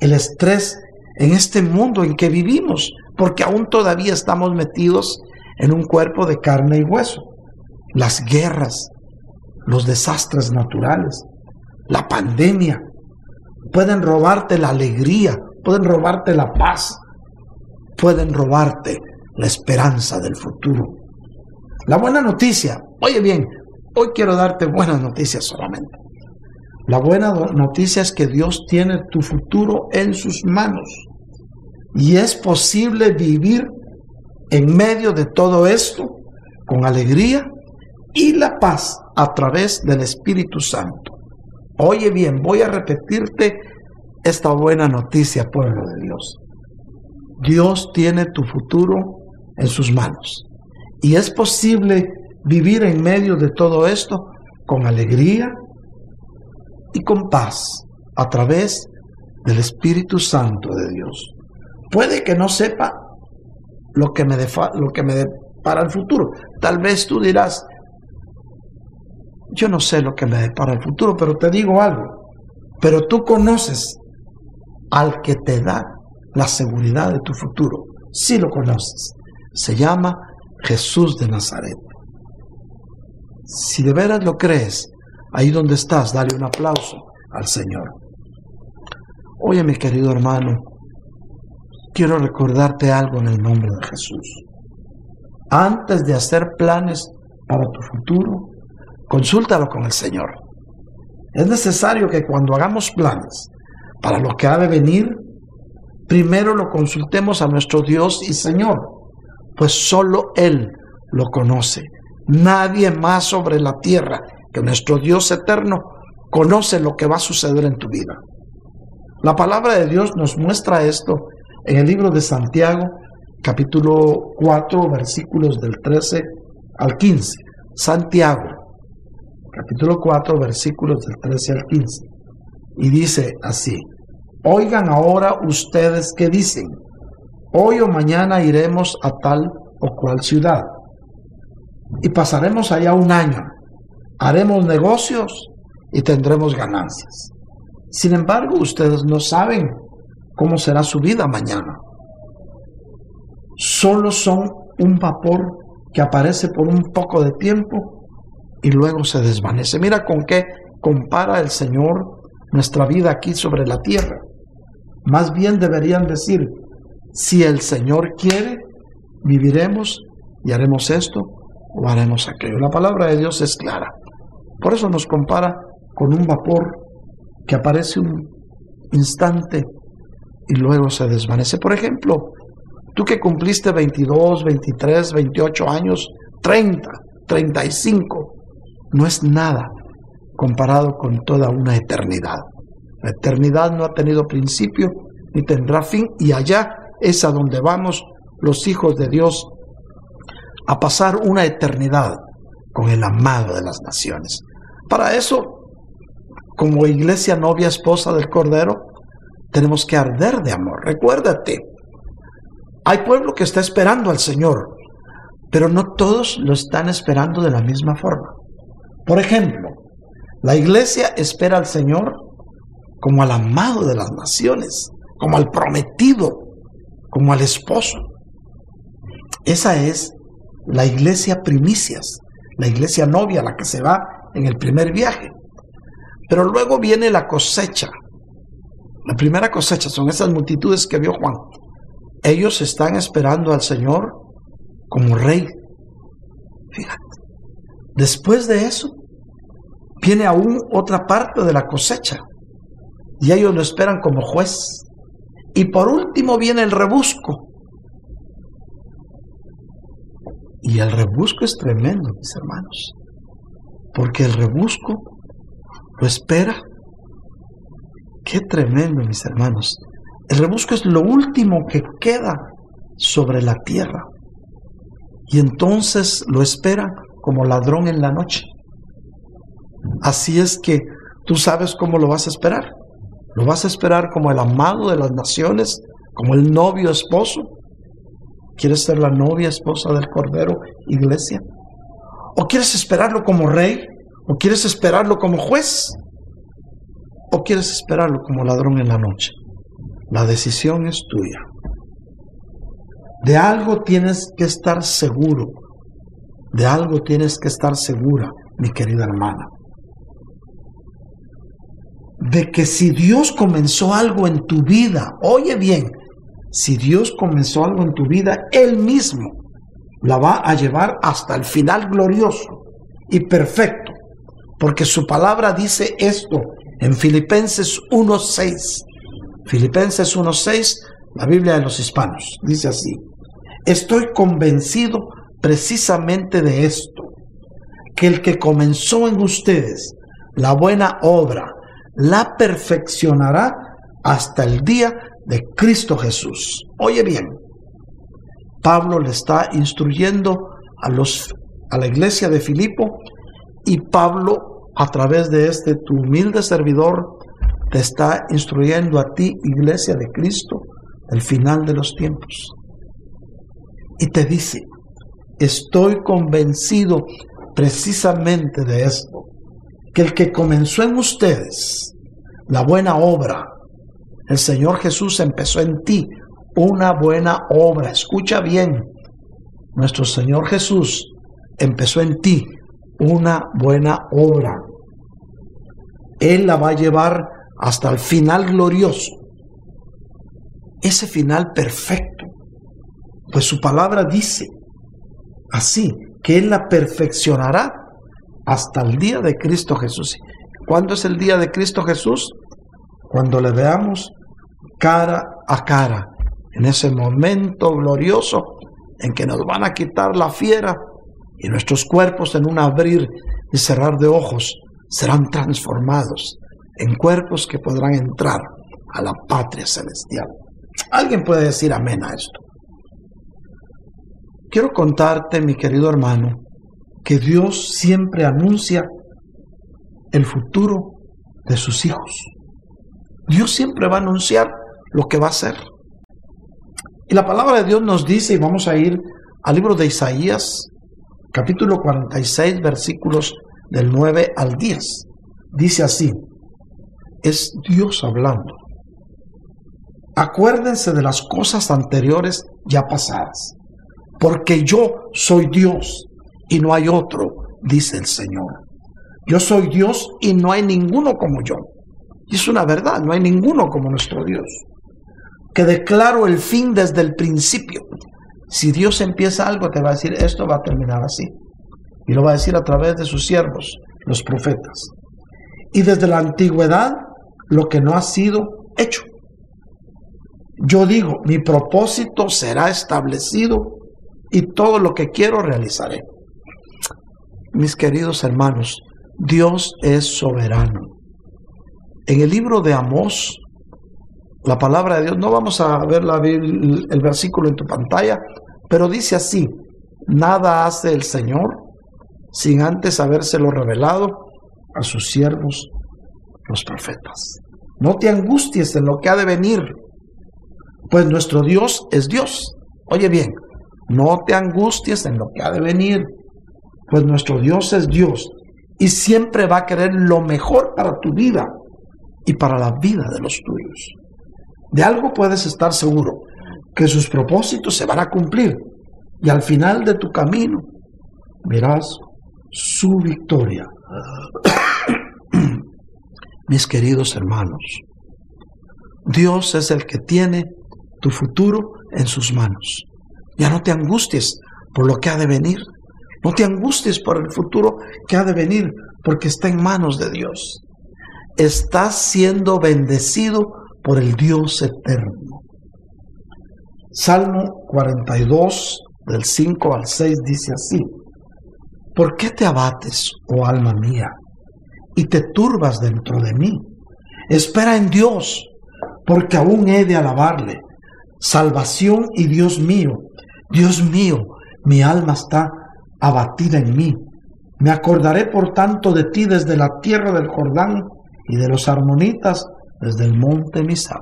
el estrés en este mundo en que vivimos, porque aún todavía estamos metidos en un cuerpo de carne y hueso. Las guerras, los desastres naturales, la pandemia. Pueden robarte la alegría, pueden robarte la paz, pueden robarte la esperanza del futuro. La buena noticia, oye bien, hoy quiero darte buenas noticias solamente. La buena noticia es que Dios tiene tu futuro en sus manos y es posible vivir en medio de todo esto con alegría y la paz a través del Espíritu Santo. Oye bien, voy a repetirte esta buena noticia, pueblo de Dios. Dios tiene tu futuro en sus manos. Y es posible vivir en medio de todo esto con alegría y con paz a través del Espíritu Santo de Dios. Puede que no sepa lo que me, lo que me depara el futuro. Tal vez tú dirás, yo no sé lo que me depara el futuro, pero te digo algo. Pero tú conoces al que te da la seguridad de tu futuro. Sí lo conoces. Se llama Jesús de Nazaret. Si de veras lo crees, ahí donde estás, dale un aplauso al Señor. Oye, mi querido hermano, quiero recordarte algo en el nombre de Jesús. Antes de hacer planes para tu futuro, consúltalo con el Señor. Es necesario que cuando hagamos planes para lo que ha de venir, primero lo consultemos a nuestro Dios y Señor, pues solo Él lo conoce. Nadie más sobre la tierra que nuestro Dios eterno conoce lo que va a suceder en tu vida. La palabra de Dios nos muestra esto en el libro de Santiago, capítulo 4, versículos del 13 al 15. Santiago, capítulo 4, versículos del 13 al 15. Y dice así, oigan ahora ustedes que dicen, hoy o mañana iremos a tal o cual ciudad y pasaremos allá un año, haremos negocios y tendremos ganancias. Sin embargo, ustedes no saben cómo será su vida mañana. Solo son un vapor que aparece por un poco de tiempo y luego se desvanece. Mira con qué compara el Señor nuestra vida aquí sobre la tierra. Más bien deberían decir, si el Señor quiere, viviremos y haremos esto o haremos aquello. La palabra de Dios es clara. Por eso nos compara con un vapor que aparece un instante y luego se desvanece. Por ejemplo, tú que cumpliste 22, 23, 28 años, 30, 35, no es nada comparado con toda una eternidad. La eternidad no ha tenido principio ni tendrá fin y allá es a donde vamos los hijos de Dios a pasar una eternidad con el amado de las naciones. Para eso, como iglesia novia esposa del Cordero, tenemos que arder de amor. Recuérdate, hay pueblo que está esperando al Señor, pero no todos lo están esperando de la misma forma. Por ejemplo, la iglesia espera al Señor como al amado de las naciones, como al prometido, como al esposo. Esa es la iglesia primicias, la iglesia novia, la que se va en el primer viaje. Pero luego viene la cosecha, la primera cosecha son esas multitudes que vio Juan. Ellos están esperando al Señor como rey. Fíjate. Después de eso, viene aún otra parte de la cosecha. Y ellos lo esperan como juez. Y por último viene el rebusco. Y el rebusco es tremendo, mis hermanos. Porque el rebusco lo espera Qué tremendo, mis hermanos. El rebusco es lo último que queda sobre la tierra. Y entonces lo espera como ladrón en la noche. Así es que tú sabes cómo lo vas a esperar. Lo vas a esperar como el amado de las naciones, como el novio esposo. ¿Quieres ser la novia esposa del Cordero, iglesia? ¿O quieres esperarlo como rey? ¿O quieres esperarlo como juez? ¿O quieres esperarlo como ladrón en la noche? La decisión es tuya. De algo tienes que estar seguro. De algo tienes que estar segura, mi querida hermana. De que si Dios comenzó algo en tu vida, oye bien, si Dios comenzó algo en tu vida, Él mismo la va a llevar hasta el final glorioso y perfecto, porque su palabra dice esto en Filipenses 1.6. Filipenses 1.6, la Biblia de los hispanos, dice así, estoy convencido precisamente de esto, que el que comenzó en ustedes la buena obra, la perfeccionará hasta el día de Cristo Jesús. Oye bien, Pablo le está instruyendo a, los, a la iglesia de Filipo y Pablo a través de este tu humilde servidor te está instruyendo a ti, iglesia de Cristo, el final de los tiempos. Y te dice, estoy convencido precisamente de esto, que el que comenzó en ustedes la buena obra, el Señor Jesús empezó en ti una buena obra. Escucha bien, nuestro Señor Jesús empezó en ti una buena obra. Él la va a llevar hasta el final glorioso. Ese final perfecto. Pues su palabra dice así, que Él la perfeccionará hasta el día de Cristo Jesús. ¿Cuándo es el día de Cristo Jesús? Cuando le veamos cara a cara, en ese momento glorioso en que nos van a quitar la fiera y nuestros cuerpos en un abrir y cerrar de ojos serán transformados en cuerpos que podrán entrar a la patria celestial. ¿Alguien puede decir amén a esto? Quiero contarte, mi querido hermano, que Dios siempre anuncia el futuro de sus hijos. Dios siempre va a anunciar lo que va a hacer. Y la palabra de Dios nos dice, y vamos a ir al libro de Isaías, capítulo 46, versículos del 9 al 10. Dice así, es Dios hablando. Acuérdense de las cosas anteriores ya pasadas, porque yo soy Dios y no hay otro, dice el Señor. Yo soy Dios y no hay ninguno como yo. Y es una verdad, no hay ninguno como nuestro Dios. Que declaro el fin desde el principio. Si Dios empieza algo, te va a decir, esto va a terminar así. Y lo va a decir a través de sus siervos, los profetas. Y desde la antigüedad, lo que no ha sido hecho. Yo digo, mi propósito será establecido y todo lo que quiero realizaré. Mis queridos hermanos, Dios es soberano. En el libro de Amós, la palabra de Dios, no vamos a ver la, el versículo en tu pantalla, pero dice así, nada hace el Señor sin antes habérselo revelado a sus siervos, los profetas. No te angusties en lo que ha de venir, pues nuestro Dios es Dios. Oye bien, no te angusties en lo que ha de venir, pues nuestro Dios es Dios y siempre va a querer lo mejor para tu vida y para la vida de los tuyos. De algo puedes estar seguro, que sus propósitos se van a cumplir y al final de tu camino verás su victoria. [coughs] Mis queridos hermanos, Dios es el que tiene tu futuro en sus manos. Ya no te angusties por lo que ha de venir. No te angusties por el futuro que ha de venir, porque está en manos de Dios. Estás siendo bendecido por el Dios eterno. Salmo 42, del 5 al 6, dice así. ¿Por qué te abates, oh alma mía, y te turbas dentro de mí? Espera en Dios, porque aún he de alabarle. Salvación y Dios mío, Dios mío, mi alma está abatida en mí. Me acordaré por tanto de ti desde la tierra del Jordán y de los armonitas desde el monte Misal.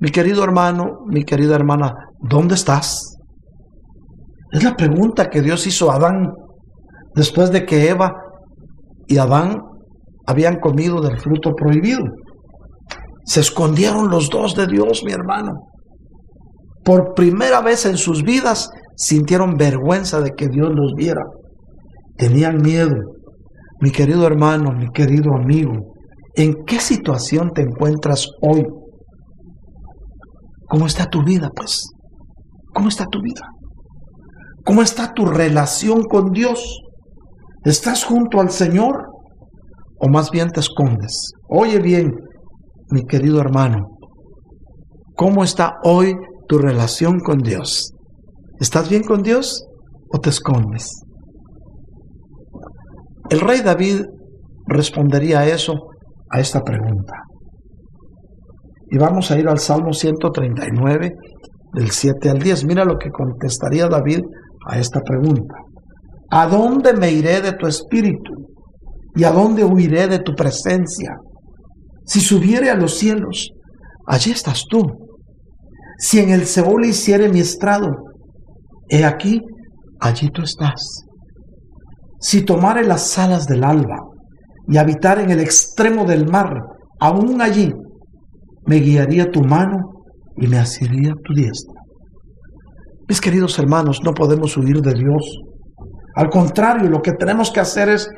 Mi querido hermano, mi querida hermana, ¿dónde estás? Es la pregunta que Dios hizo a Adán después de que Eva y Adán habían comido del fruto prohibido. Se escondieron los dos de Dios, mi hermano. Por primera vez en sus vidas sintieron vergüenza de que Dios los viera. Tenían miedo. Mi querido hermano, mi querido amigo, ¿En qué situación te encuentras hoy? ¿Cómo está tu vida, pues? ¿Cómo está tu vida? ¿Cómo está tu relación con Dios? ¿Estás junto al Señor o más bien te escondes? Oye bien, mi querido hermano, ¿cómo está hoy tu relación con Dios? ¿Estás bien con Dios o te escondes? El rey David respondería a eso, a esta pregunta. Y vamos a ir al Salmo 139, del 7 al 10. Mira lo que contestaría David a esta pregunta. ¿A dónde me iré de tu espíritu? ¿Y a dónde huiré de tu presencia? Si subiere a los cielos, allí estás tú. Si en el Seol hiciere mi estrado, he aquí, allí tú estás. Si tomare las alas del alba y habitar en el extremo del mar, aún allí me guiaría tu mano y me asiría tu diestra. Mis queridos hermanos, no podemos huir de Dios. Al contrario, lo que tenemos que hacer es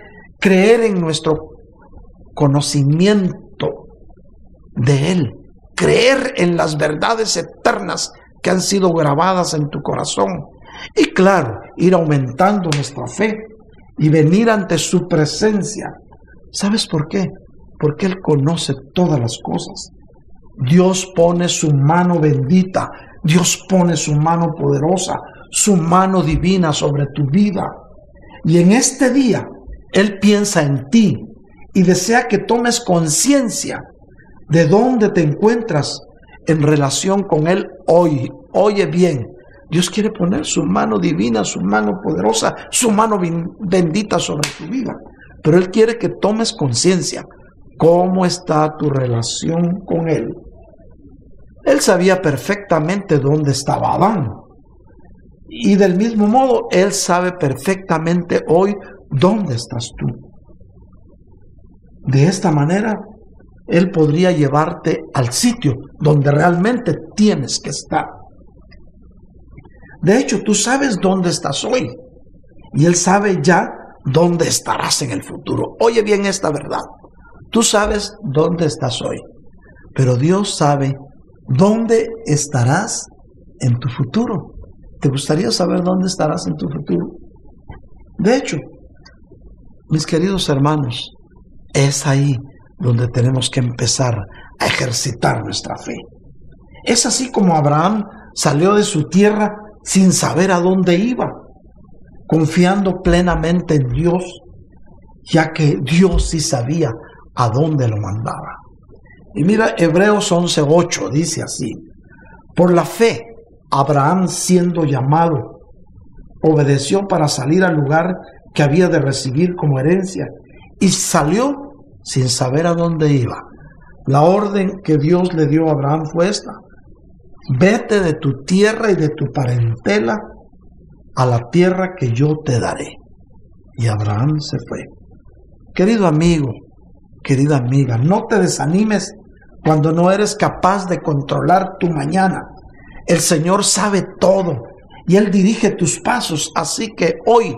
creer en nuestro conocimiento de Él, creer en las verdades eternas que han sido grabadas en tu corazón. Y claro, ir aumentando nuestra fe y venir ante su presencia. ¿Sabes por qué? Porque Él conoce todas las cosas. Dios pone su mano bendita, Dios pone su mano poderosa, su mano divina sobre tu vida. Y en este día, Él piensa en ti y desea que tomes conciencia de dónde te encuentras en relación con Él hoy. Oye bien, Dios quiere poner su mano divina, su mano poderosa, su mano bendita sobre tu vida. Pero Él quiere que tomes conciencia. ¿Cómo está tu relación con Él? Él sabía perfectamente dónde estaba Adán. Y del mismo modo, Él sabe perfectamente hoy dónde estás tú. De esta manera, Él podría llevarte al sitio donde realmente tienes que estar. De hecho, tú sabes dónde estás hoy. Y Él sabe ya dónde estarás en el futuro. Oye bien esta verdad. Tú sabes dónde estás hoy. Pero Dios sabe dónde estarás en tu futuro. ¿Te gustaría saber dónde estarás en tu futuro? De hecho, mis queridos hermanos, es ahí donde tenemos que empezar a ejercitar nuestra fe. Es así como Abraham salió de su tierra sin saber a dónde iba, confiando plenamente en Dios, ya que Dios sí sabía a dónde lo mandaba. Y mira, Hebreos 11:8 dice así, por la fe, Abraham siendo llamado, obedeció para salir al lugar que había de recibir como herencia y salió sin saber a dónde iba. La orden que Dios le dio a Abraham fue esta. Vete de tu tierra y de tu parentela a la tierra que yo te daré. Y Abraham se fue. Querido amigo, querida amiga, no te desanimes cuando no eres capaz de controlar tu mañana. El Señor sabe todo y Él dirige tus pasos, así que hoy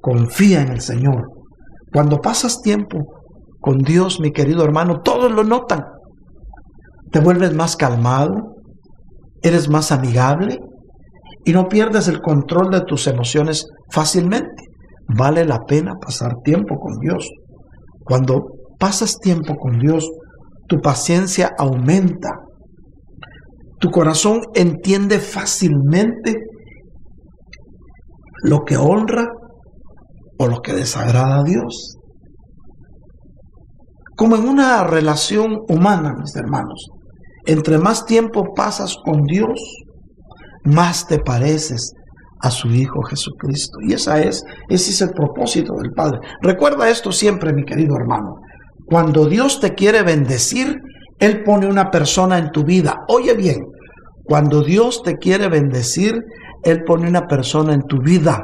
confía en el Señor. Cuando pasas tiempo con Dios, mi querido hermano, todos lo notan. Te vuelves más calmado, eres más amigable y no pierdes el control de tus emociones fácilmente. Vale la pena pasar tiempo con Dios. Cuando pasas tiempo con Dios, tu paciencia aumenta. Tu corazón entiende fácilmente lo que honra o lo que desagrada a Dios. Como en una relación humana, mis hermanos, entre más tiempo pasas con Dios, más te pareces a su Hijo Jesucristo. Y esa es, ese es el propósito del Padre. Recuerda esto siempre, mi querido hermano. Cuando Dios te quiere bendecir, Él pone una persona en tu vida. Oye bien, cuando Dios te quiere bendecir, Él pone una persona en tu vida.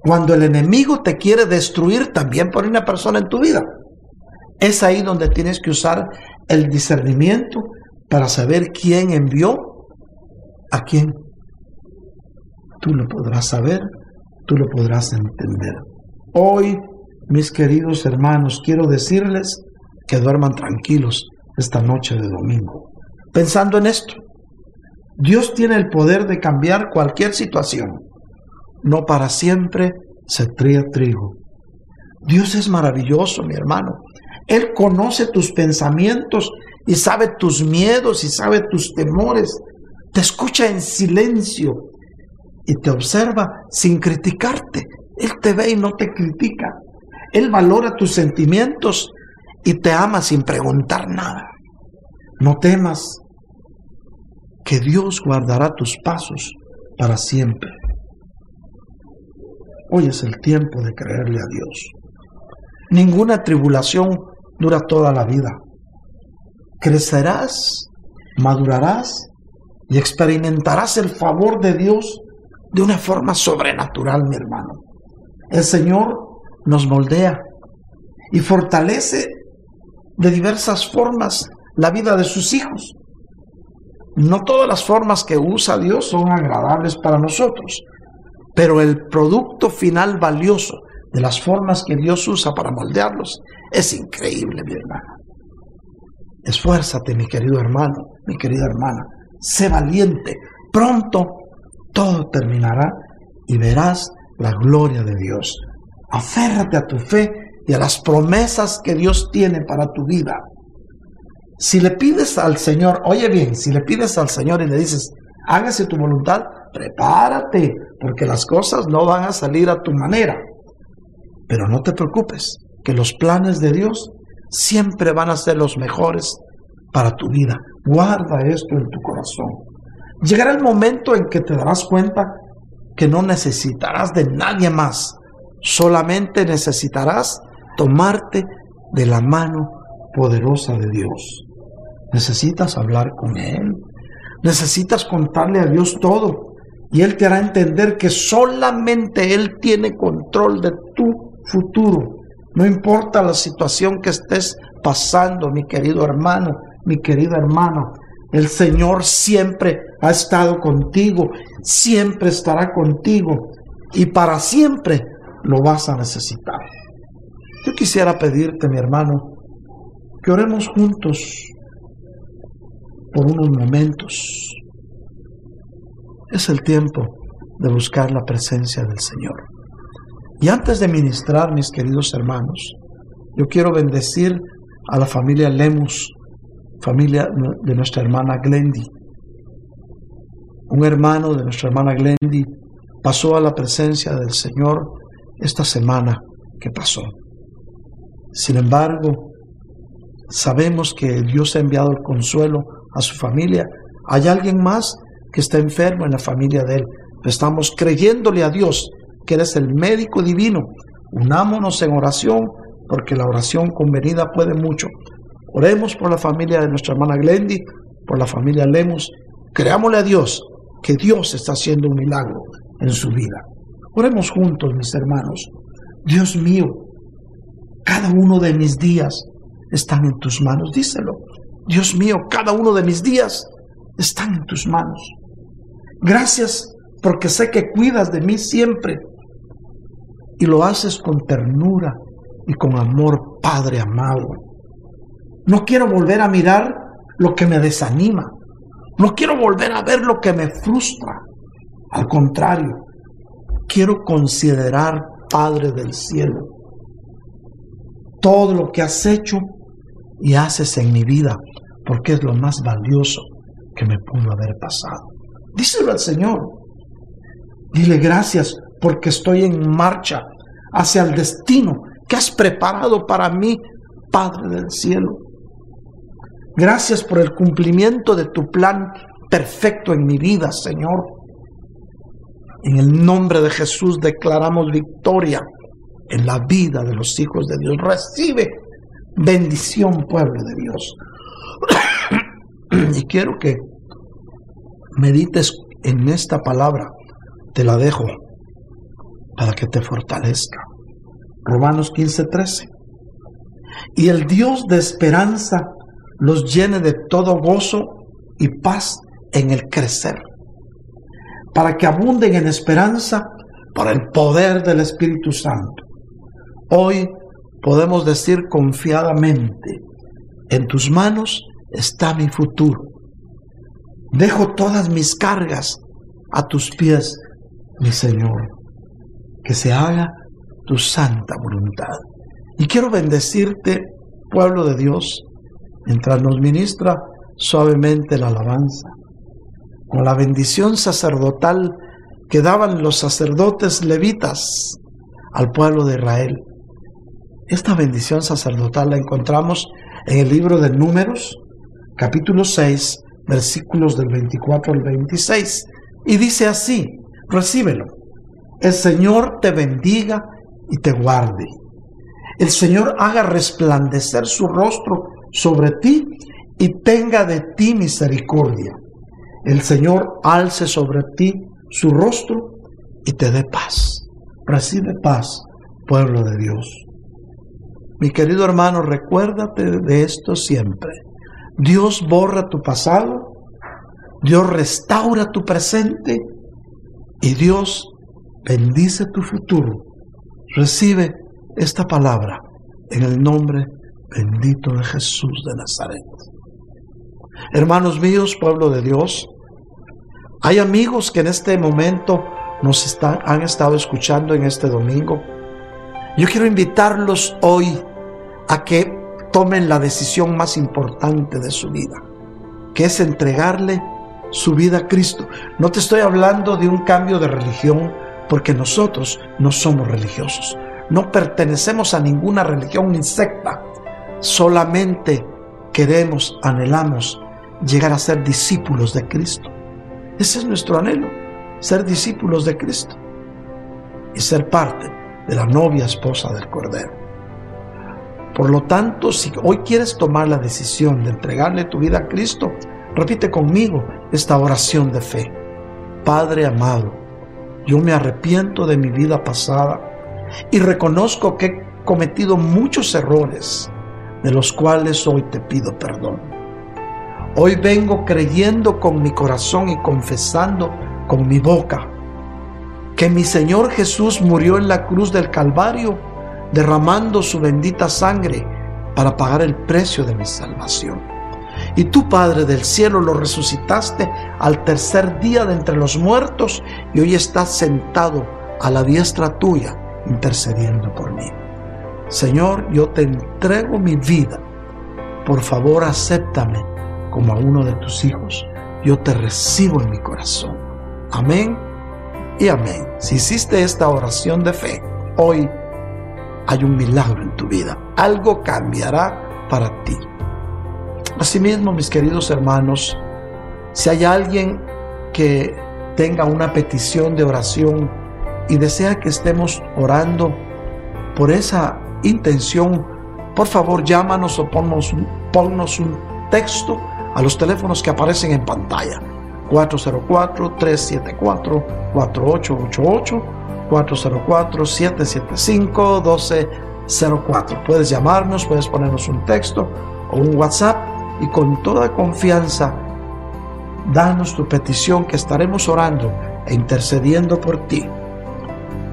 Cuando el enemigo te quiere destruir, también pone una persona en tu vida. Es ahí donde tienes que usar el discernimiento para saber quién envió a quién. Tú lo podrás saber, tú lo podrás entender. Hoy mis queridos hermanos, quiero decirles que duerman tranquilos esta noche de domingo. Pensando en esto, Dios tiene el poder de cambiar cualquier situación. No para siempre se tría trigo. Dios es maravilloso, mi hermano. Él conoce tus pensamientos y sabe tus miedos y sabe tus temores. Te escucha en silencio y te observa sin criticarte. Él te ve y no te critica. Él valora tus sentimientos y te ama sin preguntar nada. No temas que Dios guardará tus pasos para siempre. Hoy es el tiempo de creerle a Dios. Ninguna tribulación dura toda la vida. Crecerás, madurarás y experimentarás el favor de Dios de una forma sobrenatural, mi hermano. El Señor nos moldea y fortalece de diversas formas la vida de sus hijos. No todas las formas que usa Dios son agradables para nosotros, pero el producto final valioso de las formas que Dios usa para moldearlos es increíble, mi hermana. Esfuérzate, mi querido hermano, mi querida hermana. Sé valiente. Pronto todo terminará y verás la gloria de Dios. Aférrate a tu fe y a las promesas que Dios tiene para tu vida. Si le pides al Señor, oye bien, si le pides al Señor y le dices, hágase tu voluntad, prepárate, porque las cosas no van a salir a tu manera. Pero no te preocupes, que los planes de Dios siempre van a ser los mejores para tu vida. Guarda esto en tu corazón. Llegará el momento en que te darás cuenta que no necesitarás de nadie más. Solamente necesitarás tomarte de la mano poderosa de Dios. Necesitas hablar con Él. Necesitas contarle a Dios todo. Y Él te hará entender que solamente Él tiene control de tu futuro. No importa la situación que estés pasando, mi querido hermano, mi querida hermana. El Señor siempre ha estado contigo, siempre estará contigo y para siempre lo vas a necesitar. Yo quisiera pedirte, mi hermano, que oremos juntos por unos momentos. Es el tiempo de buscar la presencia del Señor. Y antes de ministrar, mis queridos hermanos, yo quiero bendecir a la familia Lemus, familia de nuestra hermana Glendy. Un hermano de nuestra hermana Glendy pasó a la presencia del Señor esta semana que pasó. Sin embargo, sabemos que Dios ha enviado el consuelo a su familia. Hay alguien más que está enfermo en la familia de él. Estamos creyéndole a Dios que eres el médico divino. Unámonos en oración porque la oración convenida puede mucho. Oremos por la familia de nuestra hermana Glendy, por la familia Lemus. Creámosle a Dios que Dios está haciendo un milagro en su vida. Oremos juntos, mis hermanos. Dios mío, cada uno de mis días están en tus manos. Díselo. Dios mío, cada uno de mis días están en tus manos. Gracias porque sé que cuidas de mí siempre y lo haces con ternura y con amor, Padre amado. No quiero volver a mirar lo que me desanima. No quiero volver a ver lo que me frustra. Al contrario, quiero considerar, Padre del cielo, todo lo que has hecho y haces en mi vida, porque es lo más valioso que me pudo haber pasado. Díselo al Señor. Dile gracias porque estoy en marcha hacia el destino que has preparado para mí, Padre del cielo. Gracias por el cumplimiento de tu plan perfecto en mi vida, Señor. En el nombre de Jesús declaramos victoria en la vida de los hijos de Dios. Recibe bendición, pueblo de Dios. [coughs] y quiero que medites en esta palabra. Te la dejo para que te fortalezca. Romanos 15, 13. Y el Dios de esperanza los llene de todo gozo y paz en el crecer, para que abunden en esperanza por el poder del Espíritu Santo. Hoy podemos decir confiadamente, en tus manos está mi futuro. Dejo todas mis cargas a tus pies, mi Señor. Que se haga tu santa voluntad. Y quiero bendecirte, pueblo de Dios, mientras nos ministra suavemente la alabanza, con la bendición sacerdotal que daban los sacerdotes levitas al pueblo de Israel. Esta bendición sacerdotal la encontramos en el libro de Números, capítulo 6, versículos del 24 al 26. Y dice así, recíbelo. El Señor te bendiga y te guarde. El Señor haga resplandecer su rostro sobre ti y tenga de ti misericordia. El Señor alce sobre ti su rostro y te dé paz. Recibe paz, pueblo de Dios. Mi querido hermano, recuérdate de esto siempre. Dios borra tu pasado, Dios restaura tu presente y Dios bendice tu futuro. Recibe esta palabra en el nombre bendito de Jesús de Nazaret. Hermanos míos, pueblo de Dios, hay amigos que en este momento nos están, han estado escuchando en este domingo. Yo quiero invitarlos hoy a que tomen la decisión más importante de su vida, que es entregarle su vida a Cristo. No te estoy hablando de un cambio de religión, porque nosotros no somos religiosos. No pertenecemos a ninguna religión ni secta. Solamente queremos, anhelamos llegar a ser discípulos de Cristo. Ese es nuestro anhelo, ser discípulos de Cristo y ser parte de la novia esposa del Cordero. Por lo tanto, si hoy quieres tomar la decisión de entregarle tu vida a Cristo, repite conmigo esta oración de fe. Padre amado, yo me arrepiento de mi vida pasada y reconozco que he cometido muchos errores, de los cuales hoy te pido perdón. Hoy vengo creyendo con mi corazón y confesando con mi boca que mi Señor Jesús murió en la cruz del Calvario derramando su bendita sangre para pagar el precio de mi salvación. Y tú, Padre del cielo, lo resucitaste al tercer día de entre los muertos y hoy estás sentado a la diestra tuya intercediendo por mí. Señor, yo te entrego mi vida. Por favor, acéptame como a uno de tus hijos. Yo te recibo en mi corazón. Amén y amén. Si hiciste esta oración de fe, hoy hay un milagro en tu vida. Algo cambiará para ti. Asimismo, mis queridos hermanos, si hay alguien que tenga una petición de oración y desea que estemos orando por esa intención, por favor llámanos o ponnos, un texto a los teléfonos que aparecen en pantalla. 404-374-4888 404-775-1204. Puedes llamarnos, puedes ponernos un texto o un WhatsApp y con toda confianza danos tu petición que estaremos orando e intercediendo por ti.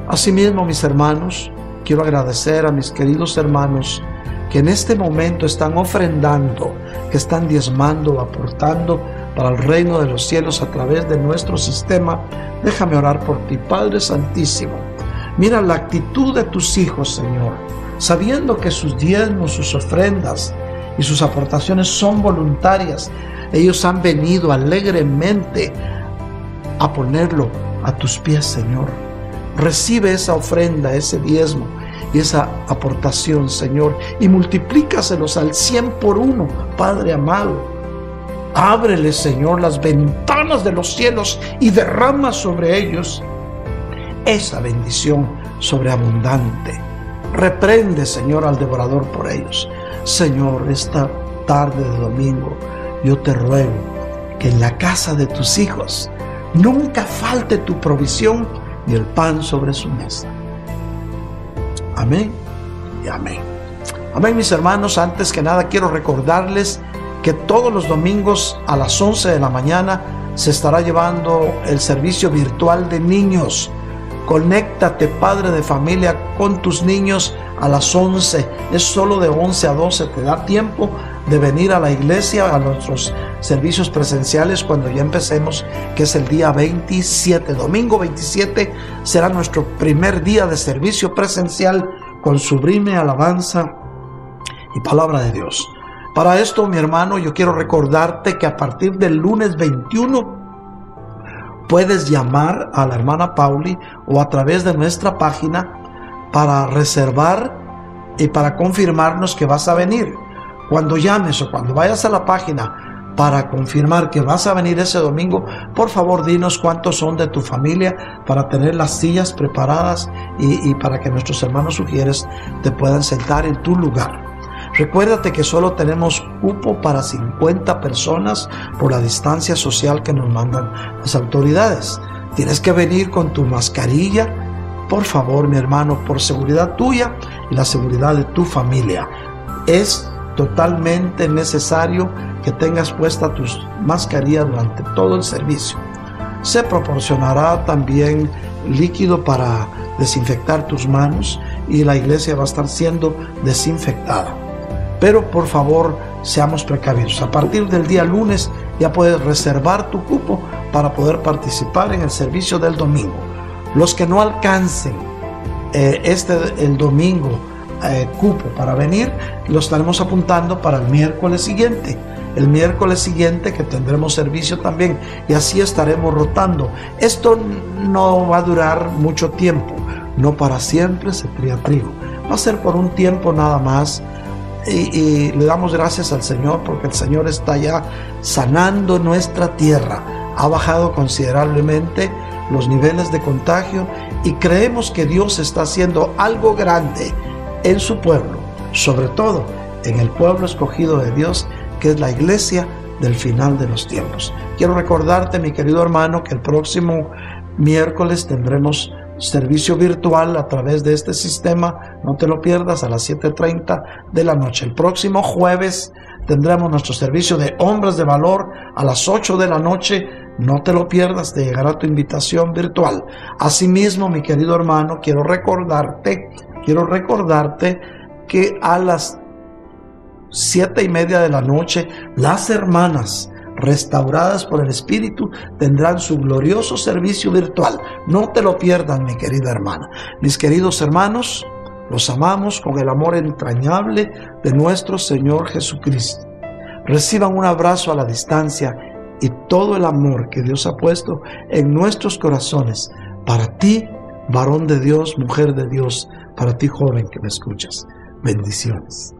Asimismo, mis hermanos, quiero agradecer a mis queridos hermanos que en este momento están ofrendando, que están diezmando, aportando para el reino de los cielos a través de nuestro sistema Déjame orar por ti, Padre Santísimo. Mira la actitud de tus hijos, Señor, sabiendo que sus diezmos, sus ofrendas y sus aportaciones son voluntarias. Ellos han venido alegremente a ponerlo a tus pies, Señor. Recibe esa ofrenda, ese diezmo y esa aportación, Señor, y multiplícaselos al cien por uno, Padre amado Ábrele, Señor, las ventanas de los cielos y derrama sobre ellos esa bendición sobreabundante. Reprende, Señor, al devorador por ellos. Señor, esta tarde de domingo, yo te ruego que en la casa de tus hijos nunca falte tu provisión ni el pan sobre su mesa. Amén y amén. Amén, mis hermanos. Antes que nada, quiero recordarles que todos los domingos a las 11 de la mañana se estará llevando el servicio virtual de niños. Conéctate, padre de familia, con tus niños a las 11. Es solo de 11 a 12. Te da tiempo de venir a la iglesia, a nuestros servicios presenciales cuando ya empecemos, que es el día 27. Domingo 27 será nuestro primer día de servicio presencial con sublime alabanza y palabra de Dios. Para esto, mi hermano, yo quiero recordarte que a partir del lunes 21 puedes llamar a la hermana Pauli o a través de nuestra página para reservar y para confirmarnos que vas a venir. Cuando llames o cuando vayas a la página para confirmar que vas a venir ese domingo, por favor dinos cuántos son de tu familia para tener las sillas preparadas y, y para que nuestros hermanos sugieres te puedan sentar en tu lugar. Recuérdate que solo tenemos cupo para 50 personas por la distancia social que nos mandan las autoridades. Tienes que venir con tu mascarilla, por favor, mi hermano, por seguridad tuya y la seguridad de tu familia. Es totalmente necesario que tengas puesta tu mascarilla durante todo el servicio. Se proporcionará también líquido para desinfectar tus manos y la iglesia va a estar siendo desinfectada. Pero por favor, seamos precavidos. A partir del día lunes ya puedes reservar tu cupo para poder participar en el servicio del domingo. Los que no alcancen eh, este el domingo eh, cupo para venir, lo estaremos apuntando para el miércoles siguiente. El miércoles siguiente que tendremos servicio también y así estaremos rotando. Esto no va a durar mucho tiempo, no para siempre se cría trigo. Va a ser por un tiempo nada más y, le damos gracias al Señor porque el Señor está ya sanando nuestra tierra. Ha bajado considerablemente los niveles de contagio y creemos que Dios está haciendo algo grande en su pueblo, sobre todo en el pueblo escogido de Dios, que es la iglesia del final de los tiempos. Quiero recordarte, mi querido hermano, que el próximo miércoles tendremos servicio virtual a través de este sistema. No te lo pierdas a las 7.30 de la noche. El próximo jueves tendremos nuestro servicio de hombres de valor a las 8 de la noche. No te lo pierdas, te llegará tu invitación virtual. Asimismo, mi querido hermano, quiero recordarte, quiero recordarte que a las siete y media de la noche, las hermanas restauradas por el Espíritu, tendrán su glorioso servicio virtual. No te lo pierdan, mi querida hermana. Mis queridos hermanos, los amamos con el amor entrañable de nuestro Señor Jesucristo. Reciban un abrazo a la distancia y todo el amor que Dios ha puesto en nuestros corazones para ti, varón de Dios, mujer de Dios, para ti, joven que me escuchas. Bendiciones.